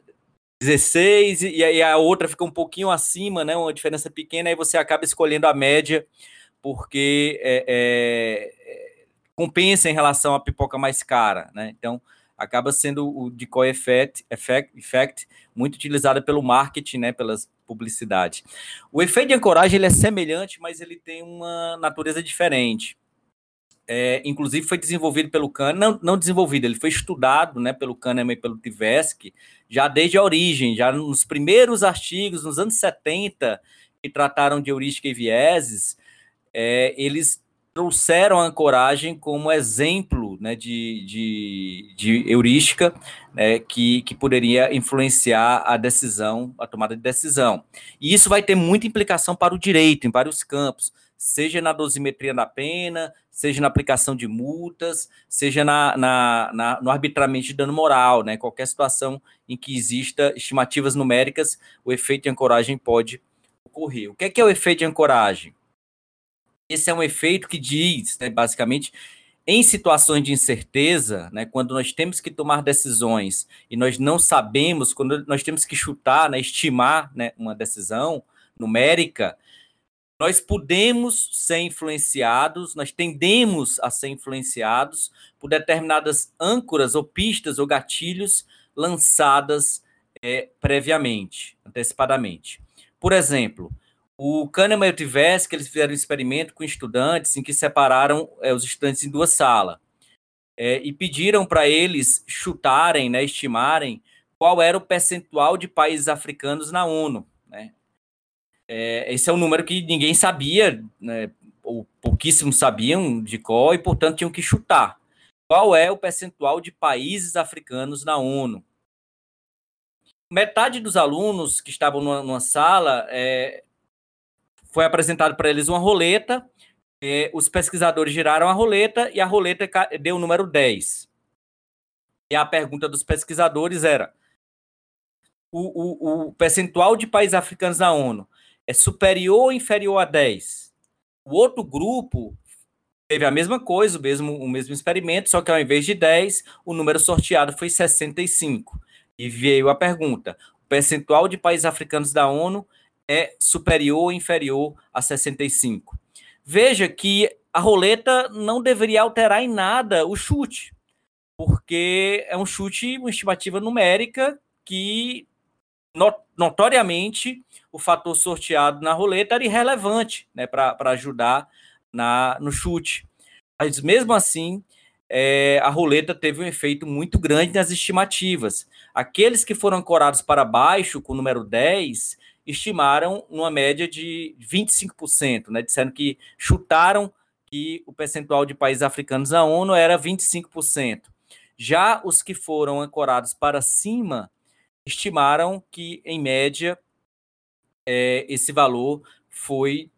16, e aí a outra fica um pouquinho acima, né, uma diferença pequena, aí você acaba escolhendo a média, porque é, é, compensa em relação à pipoca mais cara. Né? Então, acaba sendo o decoy effect, effect, effect muito utilizado pelo marketing, né, pelas publicidade. O efeito de ancoragem ele é semelhante, mas ele tem uma natureza diferente. É, inclusive foi desenvolvido pelo Kahneman, não, não, desenvolvido, ele foi estudado né, pelo Kahneman e pelo Tversky já desde a origem, já nos primeiros artigos, nos anos 70, que trataram de heurística e vieses, é, eles trouxeram a ancoragem como exemplo né, de, de, de heurística né, que, que poderia influenciar a decisão, a tomada de decisão. E isso vai ter muita implicação para o direito, em vários campos, seja na dosimetria da pena, seja na aplicação de multas, seja na, na, na, no arbitramento de dano moral, né? Qualquer situação em que exista estimativas numéricas, o efeito de ancoragem pode ocorrer. O que é, que é o efeito de ancoragem? Esse é um efeito que diz, né, basicamente, em situações de incerteza, né, quando nós temos que tomar decisões e nós não sabemos, quando nós temos que chutar, né, estimar né, uma decisão numérica, nós podemos ser influenciados, nós tendemos a ser influenciados por determinadas âncoras ou pistas ou gatilhos lançadas é, previamente, antecipadamente. Por exemplo, o Kahneman e o Tversky, eles fizeram um experimento com estudantes em que separaram é, os estudantes em duas salas é, e pediram para eles chutarem, né, estimarem qual era o percentual de países africanos na ONU. Né? É, esse é um número que ninguém sabia, né, ou pouquíssimos sabiam de qual, e portanto tinham que chutar. Qual é o percentual de países africanos na ONU? Metade dos alunos que estavam numa, numa sala é, foi apresentado para eles uma roleta, eh, os pesquisadores giraram a roleta e a roleta deu o número 10. E a pergunta dos pesquisadores era: o, o, o percentual de países africanos na ONU é superior ou inferior a 10? O outro grupo teve a mesma coisa, o mesmo, o mesmo experimento, só que ao invés de 10, o número sorteado foi 65. E veio a pergunta: o percentual de países africanos da ONU é superior ou inferior a 65. Veja que a roleta não deveria alterar em nada o chute, porque é um chute, uma estimativa numérica que notoriamente o fator sorteado na roleta era irrelevante né, para ajudar na, no chute. Mas mesmo assim, é, a roleta teve um efeito muito grande nas estimativas. Aqueles que foram ancorados para baixo, com o número 10, estimaram uma média de 25%, né? Disseram que chutaram que o percentual de países africanos na ONU era 25%. Já os que foram ancorados para cima estimaram que, em média, é, esse valor foi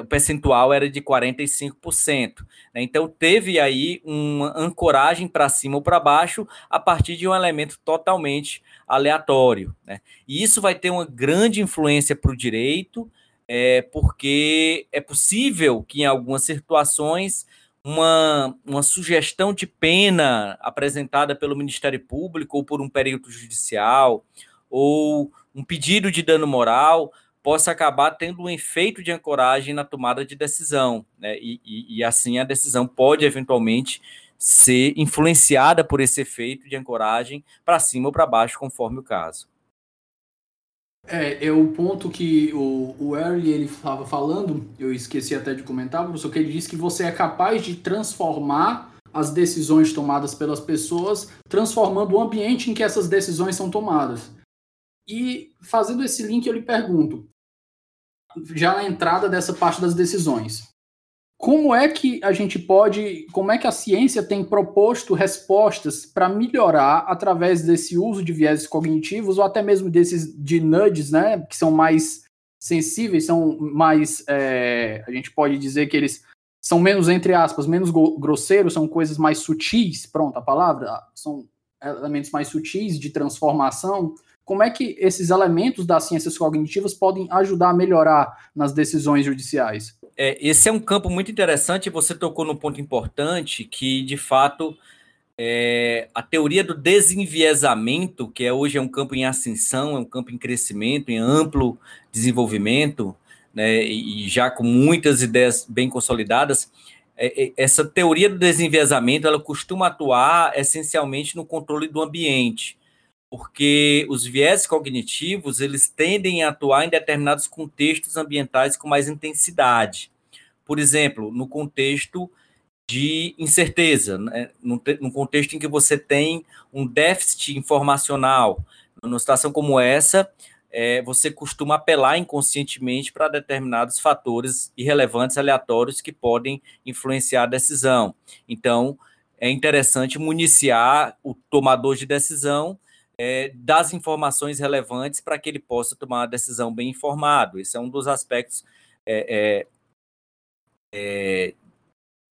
o percentual era de 45%. Né? Então, teve aí uma ancoragem para cima ou para baixo a partir de um elemento totalmente aleatório. Né? E isso vai ter uma grande influência para o direito, é, porque é possível que, em algumas situações, uma, uma sugestão de pena apresentada pelo Ministério Público ou por um perito judicial, ou um pedido de dano moral, possa acabar tendo um efeito de ancoragem na tomada de decisão, né? E, e, e, assim a decisão pode eventualmente ser influenciada por esse efeito de ancoragem para cima ou para baixo, conforme o caso. É, é o ponto que o, o Early ele estava falando, eu esqueci até de comentar, professor, que ele disse que você é capaz de transformar as decisões tomadas pelas pessoas, transformando o ambiente em que essas decisões são tomadas. E fazendo esse link, eu lhe pergunto: já na entrada dessa parte das decisões. Como é que a gente pode, como é que a ciência tem proposto respostas para melhorar através desse uso de vieses cognitivos ou até mesmo desses de nudges, né, que são mais sensíveis, são mais, é, a gente pode dizer que eles são menos, entre aspas, menos grosseiros, são coisas mais sutis, pronto, a palavra, são elementos mais sutis de transformação. Como é que esses elementos das ciências cognitivas podem ajudar a melhorar nas decisões judiciais? É, esse é um campo muito interessante, você tocou num ponto importante, que de fato é, a teoria do desenviesamento, que é, hoje é um campo em ascensão, é um campo em crescimento, em amplo desenvolvimento, né, e já com muitas ideias bem consolidadas, é, é, essa teoria do desenviesamento ela costuma atuar essencialmente no controle do ambiente, porque os viés cognitivos eles tendem a atuar em determinados contextos ambientais com mais intensidade. Por exemplo, no contexto de incerteza, né? no, no contexto em que você tem um déficit informacional. Numa situação como essa, é, você costuma apelar inconscientemente para determinados fatores irrelevantes, aleatórios, que podem influenciar a decisão. Então, é interessante municiar o tomador de decisão é, das informações relevantes para que ele possa tomar uma decisão bem informado. Esse é um dos aspectos é, é, é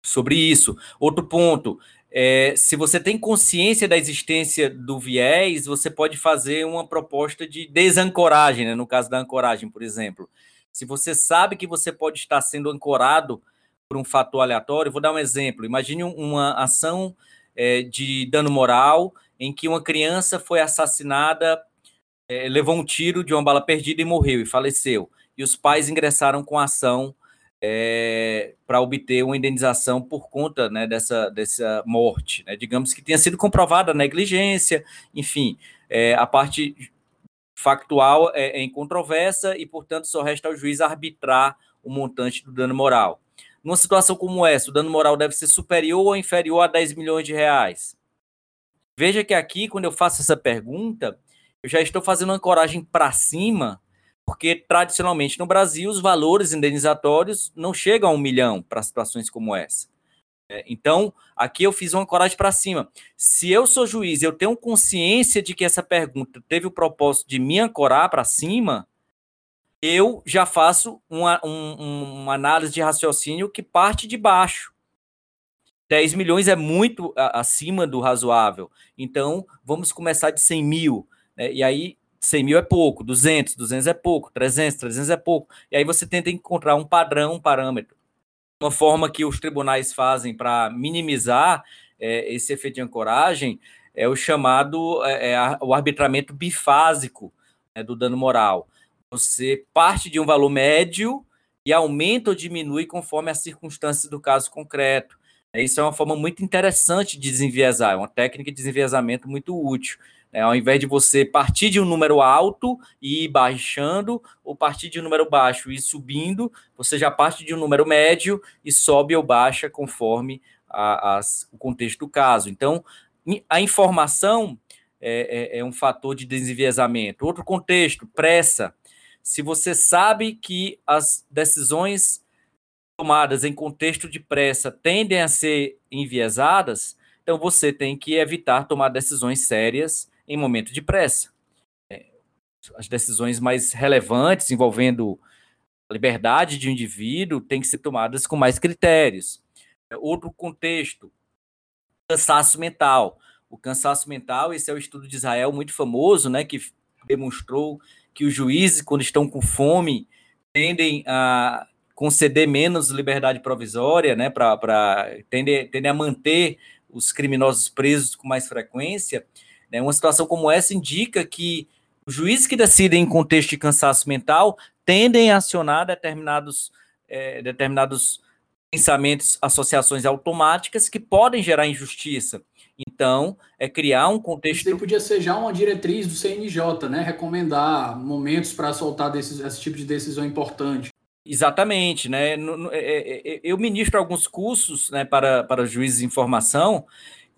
sobre isso. Outro ponto, é, se você tem consciência da existência do viés, você pode fazer uma proposta de desancoragem, né? no caso da ancoragem, por exemplo. Se você sabe que você pode estar sendo ancorado por um fator aleatório, vou dar um exemplo. Imagine uma ação é, de dano moral em que uma criança foi assassinada, é, levou um tiro de uma bala perdida e morreu e faleceu. E os pais ingressaram com ação é, para obter uma indenização por conta né, dessa, dessa morte. Né? Digamos que tenha sido comprovada a negligência, enfim, é, a parte factual é, é incontroversa e, portanto, só resta ao juiz arbitrar o montante do dano moral. Numa situação como essa, o dano moral deve ser superior ou inferior a 10 milhões de reais. Veja que aqui, quando eu faço essa pergunta, eu já estou fazendo uma coragem para cima, porque tradicionalmente no Brasil os valores indenizatórios não chegam a um milhão para situações como essa. É, então, aqui eu fiz uma coragem para cima. Se eu sou juiz, eu tenho consciência de que essa pergunta teve o propósito de me ancorar para cima, eu já faço uma, um, uma análise de raciocínio que parte de baixo. 10 milhões é muito acima do razoável. Então, vamos começar de 100 mil. Né? E aí, 100 mil é pouco, 200, 200 é pouco, 300, 300 é pouco. E aí você tenta encontrar um padrão, um parâmetro. Uma forma que os tribunais fazem para minimizar é, esse efeito de ancoragem é o chamado é, é, o arbitramento bifásico né, do dano moral. Você parte de um valor médio e aumenta ou diminui conforme as circunstâncias do caso concreto. Isso é uma forma muito interessante de desenviesar, é uma técnica de desenviesamento muito útil. Né? Ao invés de você partir de um número alto e ir baixando, ou partir de um número baixo e ir subindo, você já parte de um número médio e sobe ou baixa conforme a, a, o contexto do caso. Então, a informação é, é, é um fator de desenviesamento. Outro contexto, pressa. Se você sabe que as decisões tomadas em contexto de pressa tendem a ser enviesadas, então você tem que evitar tomar decisões sérias em momento de pressa. É, as decisões mais relevantes envolvendo a liberdade de um indivíduo têm que ser tomadas com mais critérios. É, outro contexto, cansaço mental. O cansaço mental, esse é o estudo de Israel muito famoso, né, que demonstrou que os juízes, quando estão com fome, tendem a conceder menos liberdade provisória, né, para tender, tender a manter os criminosos presos com mais frequência, né, uma situação como essa indica que os juízes que decidem em contexto de cansaço mental tendem a acionar determinados, é, determinados pensamentos, associações automáticas que podem gerar injustiça. Então, é criar um contexto. Isso podia ser já uma diretriz do CNJ, né? Recomendar momentos para soltar desses, esse tipo de decisão importante. Exatamente, né? É, é, é, eu ministro alguns cursos né, para, para juízes de informação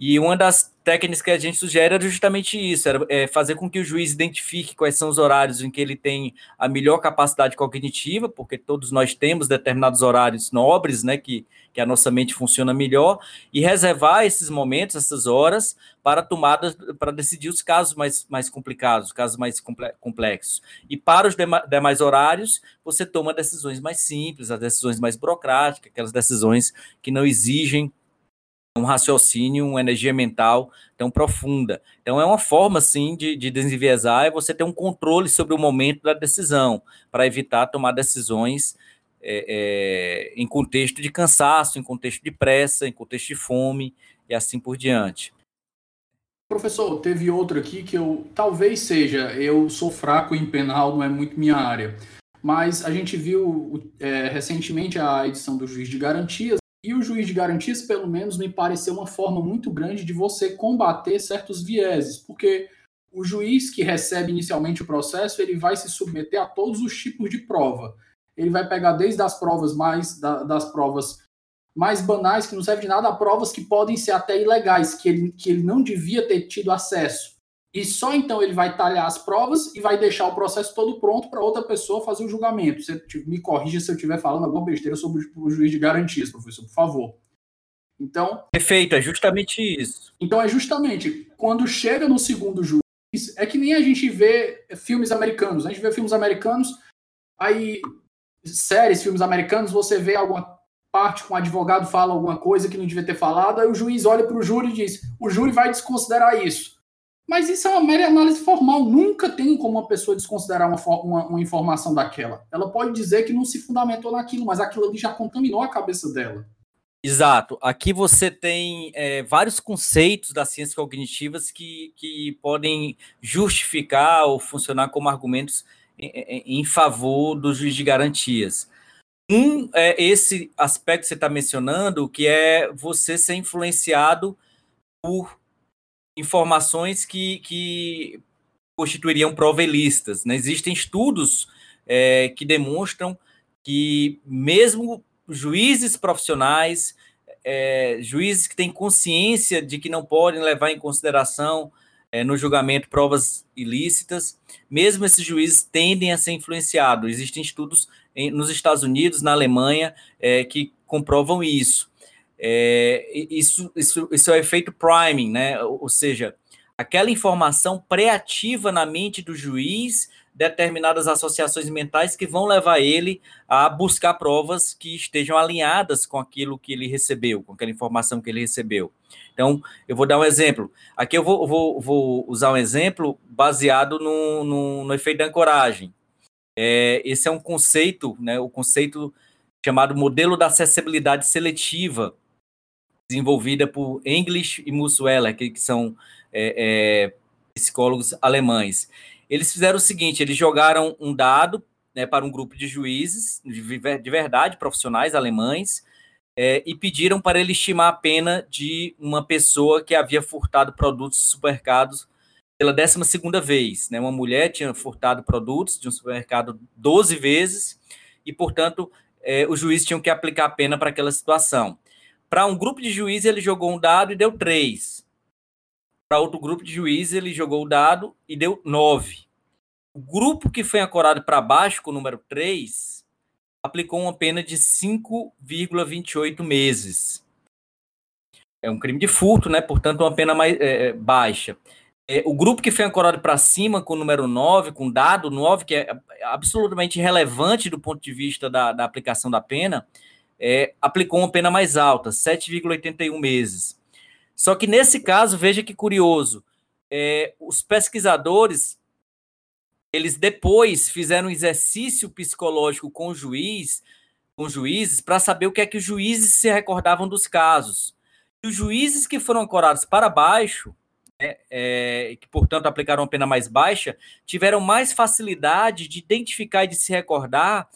E uma das técnicas que a gente sugere era justamente isso, era é, fazer com que o juiz identifique quais são os horários em que ele tem a melhor capacidade cognitiva, porque todos nós temos determinados horários nobres, né, que, que a nossa mente funciona melhor, e reservar esses momentos, essas horas, para tomada, para decidir os casos mais, mais complicados, os casos mais complexos. E para os demais horários, você toma decisões mais simples, as decisões mais burocráticas, aquelas decisões que não exigem um raciocínio, uma energia mental tão profunda. Então, é uma forma, sim, de, de desenviesar, é você ter um controle sobre o momento da decisão, para evitar tomar decisões é, é, em contexto de cansaço, em contexto de pressa, em contexto de fome, e assim por diante. Professor, teve outro aqui que eu talvez seja, eu sou fraco em penal, não é muito minha área. Mas a gente viu é, recentemente a edição do juiz de garantias e o juiz de garantias, pelo menos, me pareceu uma forma muito grande de você combater certos vieses, porque o juiz que recebe inicialmente o processo, ele vai se submeter a todos os tipos de prova. Ele vai pegar desde as provas mais da, das provas mais banais, que não servem de nada, a provas que podem ser até ilegais, que ele, que ele não devia ter tido acesso. E só então ele vai talhar as provas e vai deixar o processo todo pronto para outra pessoa fazer o julgamento. Você me corrija se eu estiver falando alguma besteira sobre o juiz de garantias, professor, por favor. Então. Perfeito, é justamente isso. Então é justamente quando chega no segundo juiz, é que nem a gente vê filmes americanos. A gente vê filmes americanos, aí séries, filmes americanos, você vê alguma parte com o advogado fala alguma coisa que não devia ter falado, aí o juiz olha para o júri e diz: o júri vai desconsiderar isso. Mas isso é uma mera análise formal. Nunca tem como uma pessoa desconsiderar uma, uma, uma, informação daquela. Ela pode dizer que não se fundamentou naquilo, mas aquilo ali já contaminou a cabeça dela. Exato. Aqui você tem é, vários conceitos das ciências cognitivas que, que podem justificar ou funcionar como argumentos em, em favor do juiz de garantias. Um é esse aspecto que você está mencionando, que é você ser influenciado por informações que, que constituiriam provelistas. Né? Existem estudos é, que demonstram que mesmo juízes profissionais, é, juízes que têm consciência de que não podem levar em consideração é, no julgamento provas ilícitas, mesmo esses juízes tendem a ser influenciados. Existem estudos em, nos Estados Unidos, na Alemanha, é, que comprovam isso. É, isso, isso, isso é o efeito priming, né? Ou seja, aquela informação pré-ativa na mente do juiz determinadas associações mentais que vão levar ele a buscar provas que estejam alinhadas com aquilo que ele recebeu, com aquela informação que ele recebeu. Então, eu vou dar um exemplo. Aqui eu vou, vou, vou usar um exemplo baseado no, no, no efeito da ancoragem. É, esse é um conceito, né, o conceito chamado modelo da acessibilidade seletiva, desenvolvida por English e Musweller, que, que são é, é, psicólogos alemães. Eles fizeram o seguinte: eles jogaram um dado né, para um grupo de juízes de, de verdade, profissionais alemães, é, e pediram para ele estimar a pena de uma pessoa que havia furtado produtos de supermercados pela 12 segunda vez. Né? Uma mulher tinha furtado produtos de um supermercado 12 vezes e, portanto, é, o juiz tinha que aplicar a pena para aquela situação. Para um grupo de juízes, ele jogou um dado e deu três. Para outro grupo de juízes, ele jogou o dado e deu nove. O grupo que foi ancorado para baixo, com o número 3, aplicou uma pena de 5,28 meses. É um crime de furto, né? Portanto, uma pena mais é, é baixa. É, o grupo que foi ancorado para cima com o número 9, com dado 9, que é absolutamente relevante do ponto de vista da, da aplicação da pena, é, aplicou uma pena mais alta, 7,81 meses. Só que nesse caso, veja que curioso, é, os pesquisadores, eles depois fizeram um exercício psicológico com o juiz, com juízes, para saber o que é que os juízes se recordavam dos casos. E os juízes que foram ancorados para baixo, né, é, que portanto aplicaram uma pena mais baixa, tiveram mais facilidade de identificar e de se recordar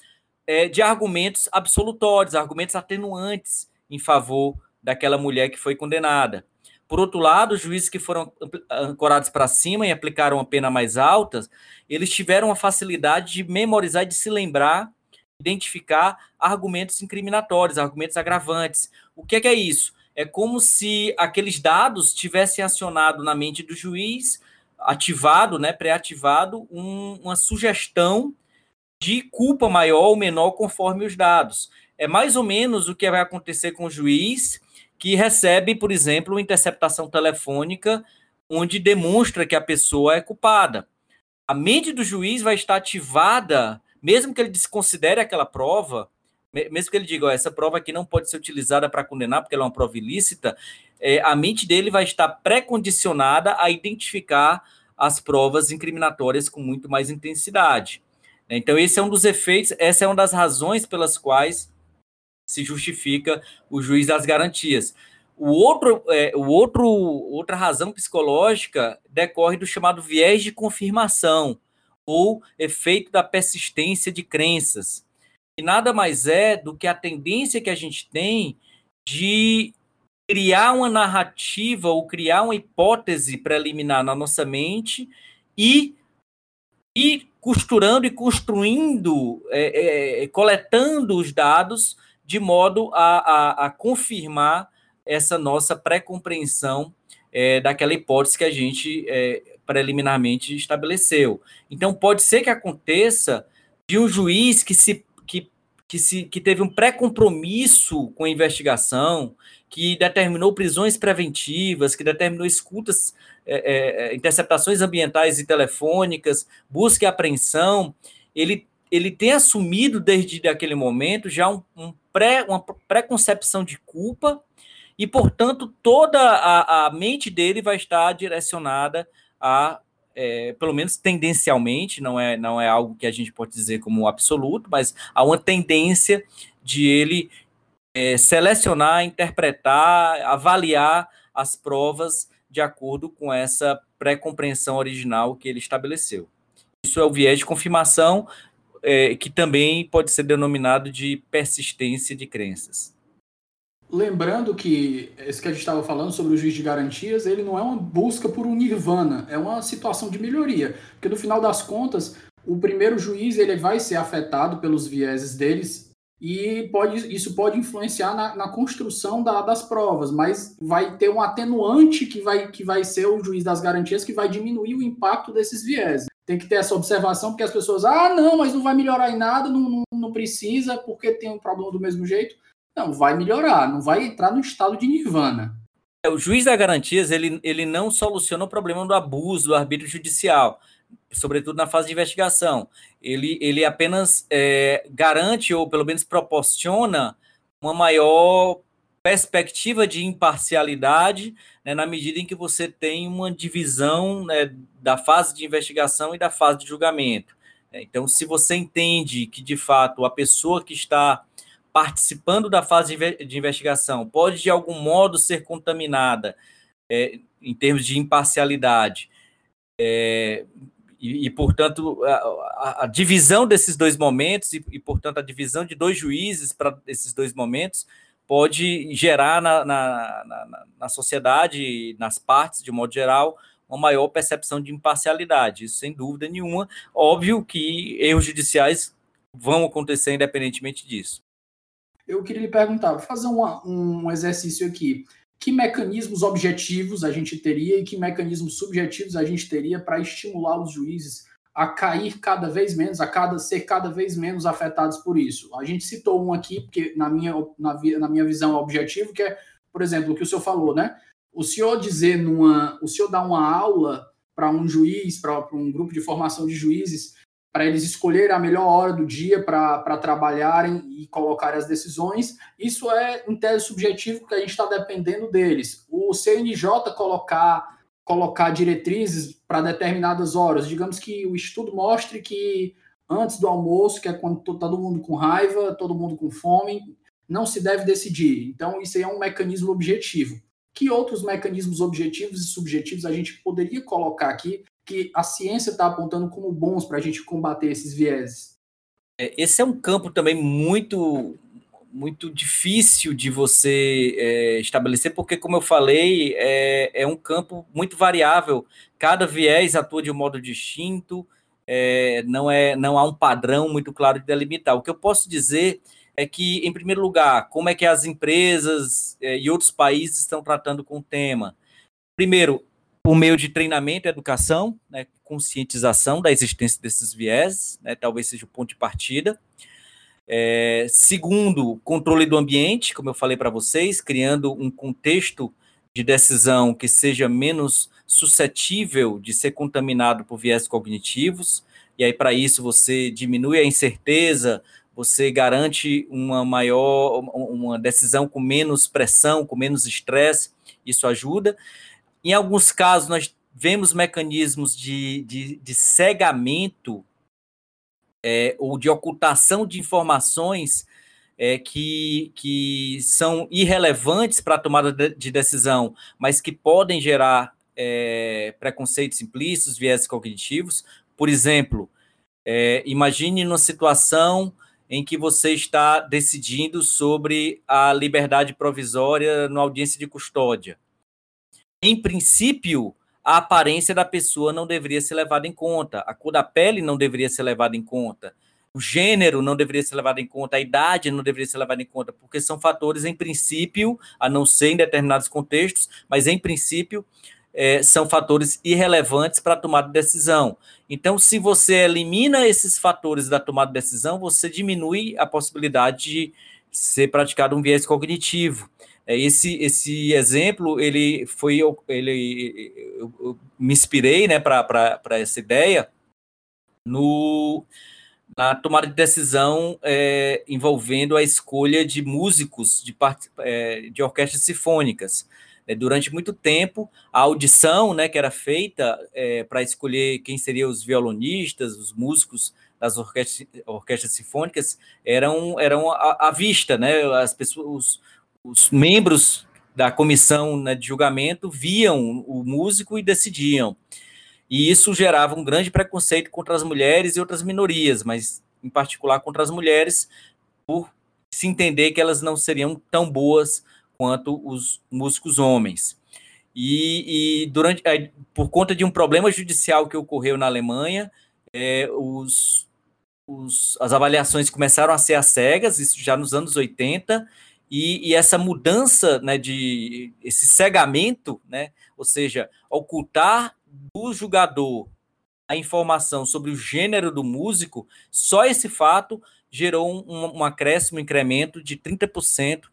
é, de argumentos absolutórios, argumentos atenuantes em favor daquela mulher que foi condenada. Por outro lado, os juízes que foram ancorados para cima e aplicaram a pena mais alta, eles tiveram a facilidade de memorizar de se lembrar, identificar argumentos incriminatórios, argumentos agravantes. O que é, que é isso? é como se aqueles dados tivessem acionado na mente do juiz, ativado, né, pré-ativado, um, uma sugestão de culpa maior ou menor conforme os dados. É mais ou menos o que vai acontecer com o juiz que recebe, por exemplo, uma interceptação telefônica onde demonstra que a pessoa é culpada. A mente do juiz vai estar ativada, mesmo que ele desconsidere aquela prova, mesmo que ele diga, essa prova aqui não pode ser utilizada para condenar porque ela é uma prova ilícita, é, a mente dele vai estar pré-condicionada a identificar as provas incriminatórias com muito mais intensidade. Então, esse é um dos efeitos, essa é uma das razões pelas quais se justifica o juiz das garantias. O outro, é, o outro, outra razão psicológica decorre do chamado viés de confirmação ou efeito da persistência de crenças, que nada mais é do que a tendência que a gente tem de criar uma narrativa ou criar uma hipótese preliminar na nossa mente e ir costurando e construindo, é, é, coletando os dados de modo a, a, a confirmar essa nossa pré-compreensão é, daquela hipótese que a gente é, preliminarmente estabeleceu. Então, pode ser que aconteça de um juiz que se que, que, se, que teve um pré-compromisso com a investigação, que determinou prisões preventivas, que determinou escutas, é, é, interceptações ambientais e telefônicas, busca e apreensão, ele, ele tem assumido desde aquele momento já um, um pré, uma pré-concepção de culpa e, portanto, toda a, a mente dele vai estar direcionada a, é, pelo menos tendencialmente, não é, não é algo que a gente pode dizer como absoluto, mas há uma tendência de ele é, selecionar, interpretar, avaliar as provas de acordo com essa pré-compreensão original que ele estabeleceu. Isso é o viés de confirmação, é, que também pode ser denominado de persistência de crenças. Lembrando que esse que a gente estava falando sobre o juiz de garantias, ele não é uma busca por um nirvana, é uma situação de melhoria. Porque no final das contas, o primeiro juiz ele vai ser afetado pelos vieses deles e pode, isso pode influenciar na, na construção da, das provas, mas vai ter um atenuante que vai, que vai ser o juiz das garantias que vai diminuir o impacto desses vieses. Tem que ter essa observação, porque as pessoas, ah, não, mas não vai melhorar em nada, não, não, não precisa, porque tem um problema do mesmo jeito. Não, vai melhorar, não vai entrar no estado de nirvana. É, o juiz da garantias, ele, ele não soluciona o problema do abuso do arbítrio judicial, sobretudo na fase de investigação. Ele, ele apenas é, garante, ou pelo menos proporciona, uma maior perspectiva de imparcialidade, né, na medida em que você tem uma divisão né, da fase de investigação e da fase de julgamento. Então, se você entende que, de fato, a pessoa que está participando da fase de investigação pode, de algum modo, ser contaminada é, em termos de imparcialidade. É, e, e, portanto, a, a, divisão desses dois momentos, e, e, portanto, a divisão de dois juízes para esses dois momentos, pode gerar na, na, na, na sociedade, nas partes, de modo geral, uma maior percepção de imparcialidade. Isso, sem dúvida nenhuma. Óbvio que erros judiciais vão acontecer independentemente disso eu queria lhe perguntar, vou fazer uma, um exercício aqui. Que mecanismos objetivos a gente teria e que mecanismos subjetivos a gente teria para estimular os juízes a cair cada vez menos, a cada ser cada vez menos afetados por isso? A gente citou um aqui, porque na minha, na, na minha visão é objetivo, que é, por exemplo, o que o senhor falou, né? O senhor dizer numa. O senhor dá uma aula para um juiz, para um grupo de formação de juízes, para eles escolherem a melhor hora do dia para trabalharem e colocarem as decisões. Isso é, em tese, subjetivo, porque a gente está dependendo deles. O CNJ colocar, colocar diretrizes para determinadas horas, digamos que o estudo mostre que antes do almoço, que é quando todo mundo com raiva, todo mundo com fome, não se deve decidir. Então, isso aí é um mecanismo objetivo. Que outros mecanismos objetivos e subjetivos a gente poderia colocar aqui que a ciência está apontando como bons para a gente combater esses vieses? É, esse é um campo também muito muito difícil de você é, estabelecer, porque, como eu falei, é, é, um campo muito variável. Cada viés atua de um modo distinto, é, não, é, não há um padrão muito claro de delimitar. O que eu posso dizer é que, em primeiro lugar, como é que as empresas é, e outros países estão tratando com o tema. Primeiro, por meio de treinamento e educação, né, conscientização da existência desses viés, né, talvez seja o ponto de partida. É, segundo, controle do ambiente, como eu falei para vocês, criando um contexto de decisão que seja menos suscetível de ser contaminado por viés cognitivos, e aí para isso você diminui a incerteza, você garante uma maior, uma decisão com menos pressão, com menos estresse, isso ajuda. Em alguns casos, nós vemos mecanismos de, de, de cegamento é, ou de ocultação de informações é, que, que são irrelevantes para a tomada de decisão, mas que podem gerar é, preconceitos implícitos, viés cognitivos. Por exemplo, é, imagine uma situação em que você está decidindo sobre a liberdade provisória na audiência de custódia. Em princípio, a aparência da pessoa não deveria ser levada em conta, a cor da pele não deveria ser levada em conta, o gênero não deveria ser levado em conta, a idade não deveria ser levada em conta, porque são fatores, em princípio, a não ser em determinados contextos, mas em princípio, é, são fatores irrelevantes para a tomada de decisão. Então, se você elimina esses fatores da tomada de decisão, você diminui a possibilidade de ser praticado um viés cognitivo. É, esse, esse exemplo, ele foi, ele, eu, eu me inspirei, né, para essa ideia no na tomada de decisão é, envolvendo a escolha de músicos de, é, de orquestras sinfônicas. É, durante muito tempo, a audição né, que era feita é, para escolher quem seriam os violonistas, os músicos das orquestras, orquestras sinfônicas, eram, eram à, à vista. Né, as pessoas, os, os membros da comissão né, de julgamento viam o músico e decidiam. E isso gerava um grande preconceito contra as mulheres e outras minorias, mas em particular contra as mulheres, por se entender que elas não seriam tão boas quanto os músicos homens. E, e durante, por conta de um problema judicial que ocorreu na Alemanha, é, os, os, as avaliações começaram a ser às cegas, isso já nos anos 80, e, e, essa mudança, né, de esse cegamento, né, ou seja, ocultar do jogador a informação sobre o gênero do músico, só esse fato gerou um, um acréscimo, um incremento de 30%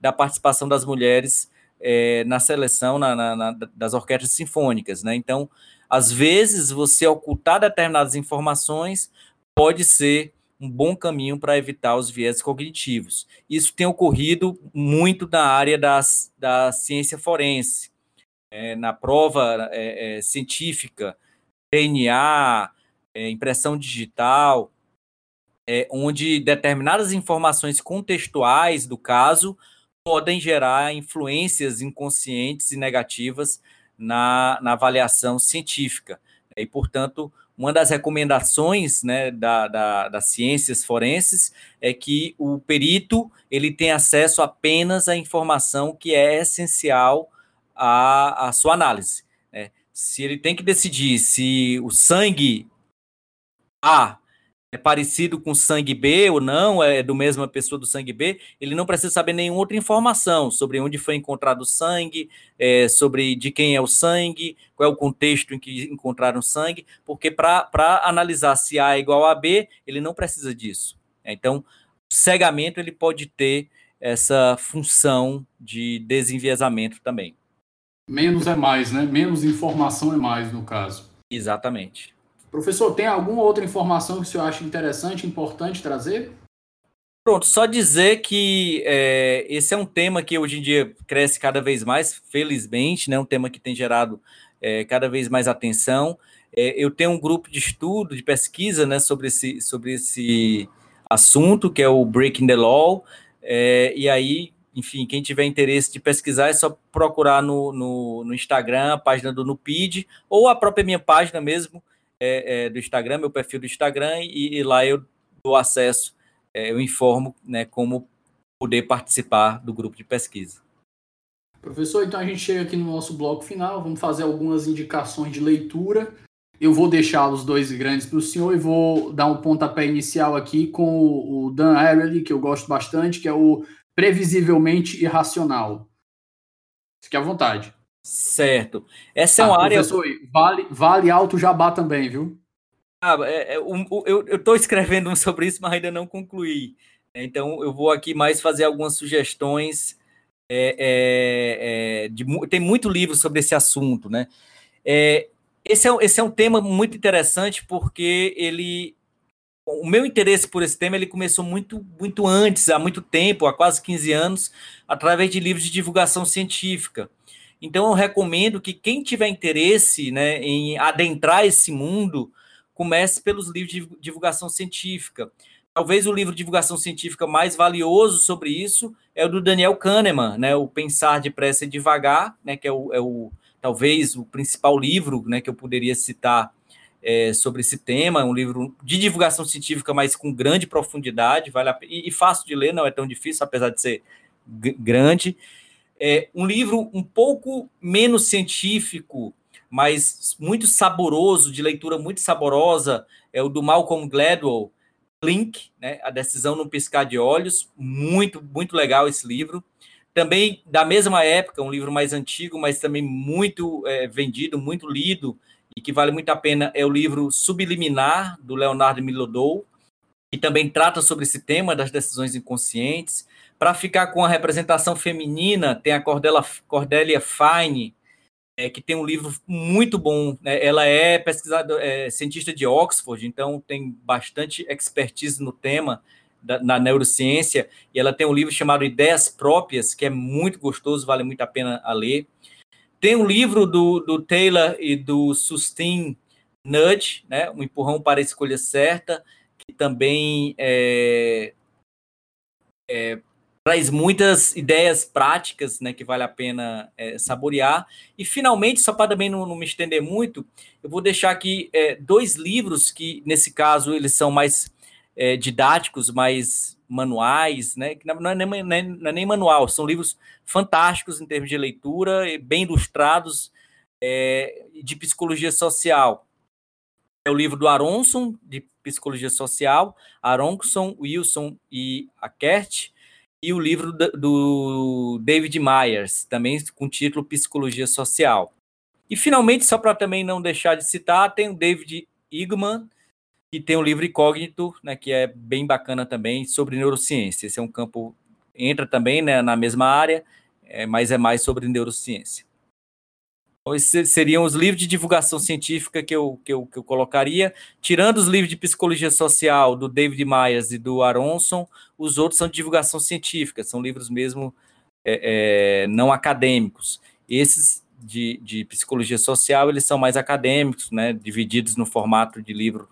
da participação das mulheres é, na seleção na, na, na, das orquestras sinfônicas. Né? Então, às vezes, você ocultar determinadas informações pode ser um bom caminho para evitar os viés cognitivos. Isso tem ocorrido muito na área das, da ciência forense. É, na prova é, é científica, DNA, é, impressão digital, é, onde determinadas informações contextuais do caso podem gerar influências inconscientes e negativas na, na avaliação científica. E, portanto, uma das recomendações né, da, da, das ciências forenses é que o perito ele tem acesso apenas à informação que é essencial à, à sua análise. Né? Se ele tem que decidir se o sangue A é parecido com sangue B ou não, é do mesma pessoa do sangue B, ele não precisa saber nenhuma outra informação sobre onde foi encontrado o sangue, é, sobre de quem é o sangue, qual é o contexto em que encontraram o sangue, porque para analisar se A é igual a B, ele não precisa disso. Então, cegamento ele pode ter essa função de desenviesamento também. Menos é mais, né? Menos informação é mais, no caso. Exatamente. Professor, tem alguma outra informação que o senhor acha interessante, importante trazer? Pronto, só dizer que é, esse é um tema que hoje em dia cresce cada vez mais, felizmente, né? Um tema que tem gerado é, cada vez mais atenção. É, eu tenho um grupo de estudo, de pesquisa, né, sobre esse, sobre esse assunto, que é o Breaking the Law. É, e aí, enfim, quem tiver interesse de pesquisar é só procurar no, no, no Instagram, a página do Nupid, ou a própria minha página mesmo, é, é, do Instagram, meu perfil do Instagram, e, e lá eu dou acesso, é, eu informo né, como poder participar do grupo de pesquisa. Professor, então a gente chega aqui no nosso bloco final, vamos fazer algumas indicações de leitura. eu vou deixar os dois grandes para o senhor e vou dar um pontapé inicial aqui com o Dan Ariely, que eu gosto bastante, que é o Previsivelmente Irracional. Fique à vontade. Certo. Essa é uma ah, área. Professor, vale, vale alto jabá também, viu? Ah, é, é, um, eu estou escrevendo um sobre isso, mas ainda não concluí. Então, eu vou aqui mais fazer algumas sugestões. É, é, é de, tem muito livro sobre esse assunto, né? É, esse, é, esse é um tema muito interessante porque ele. O meu interesse por esse tema ele começou muito, muito antes, há muito tempo, há quase 15 anos, através de livros de divulgação científica. Então, eu recomendo que quem tiver interesse né, em adentrar esse mundo, comece pelos livros de divulgação científica. Talvez o livro de divulgação científica mais valioso sobre isso é o do Daniel Kahneman, né, o Pensar Depressa e Devagar, né, que é o, é o talvez o principal livro né, que eu poderia citar é, sobre esse tema, é um livro de divulgação científica, mas com grande profundidade, vale e, e, fácil de ler, não é tão difícil, apesar de ser grande. É um livro um pouco menos científico, mas muito saboroso, de leitura muito saborosa, é o do Malcolm Gladwell, Link, né, A Decisão no Piscar de Olhos, muito, muito legal esse livro. Também da mesma época, um livro mais antigo, mas também muito é, vendido, muito lido, e que vale muito a pena, é o livro Subliminar, do Leonardo Milodou, que também trata sobre esse tema das decisões inconscientes. Para ficar com a representação feminina, tem a Cordélia, Cordélia Fine, é, que tem um livro muito bom. Né? Ela é pesquisadora, é, cientista de Oxford, então tem bastante expertise no tema da, na neurociência. E ela tem um livro chamado Ideias Próprias, que é muito gostoso, vale muito a pena a ler. Tem um livro do, do Taylor e do Sustin Nudge, né? Um empurrão para a escolha certa, que também é, é, traz muitas ideias práticas né, que vale a pena é, saborear. E, finalmente, só para também não, não, me estender muito, eu vou deixar aqui é, dois livros que, nesse caso, eles são mais é, didáticos, mais manuais, né, que não é, nem, não é, nem, manual, são livros fantásticos em termos de leitura, bem ilustrados, é, de psicologia social. É o livro do Aronson, de psicologia social, Aronson, Wilson e Akert, e o livro do David Myers, também com título Psicologia Social. E finalmente, só para também não deixar de citar, tem o David Igman, que tem o livro Incógnito, né, que é bem bacana também, sobre neurociência. Esse é um campo, entra também né, na mesma área, é, mas é mais sobre neurociência. Seriam os livros de divulgação científica que eu, que, eu, que eu colocaria. Tirando os livros de psicologia social do David Myers e do Aronson, os outros são de divulgação científica, são livros mesmo é, é, não acadêmicos. Esses de, de psicologia social, eles são mais acadêmicos, né, divididos no formato de livro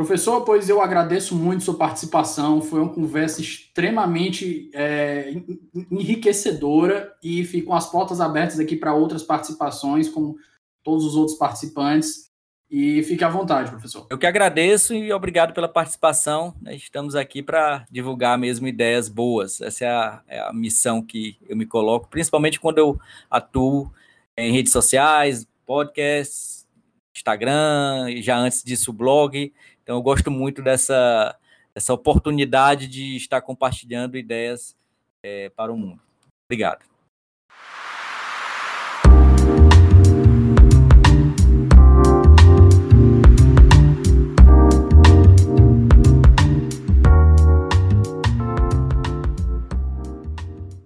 Professor, pois eu agradeço muito sua participação. Foi uma conversa extremamente é, enriquecedora e ficam as portas abertas aqui para outras participações, como todos os outros participantes. E fique à vontade, professor. Eu que agradeço e obrigado pela participação. Estamos aqui para divulgar mesmo ideias boas. Essa é a, é a missão que eu me coloco, principalmente quando eu atuo em redes sociais, podcasts, Instagram, e já antes disso, blog. Então, eu gosto muito dessa, dessa oportunidade de estar compartilhando ideias é, para o mundo. Obrigado.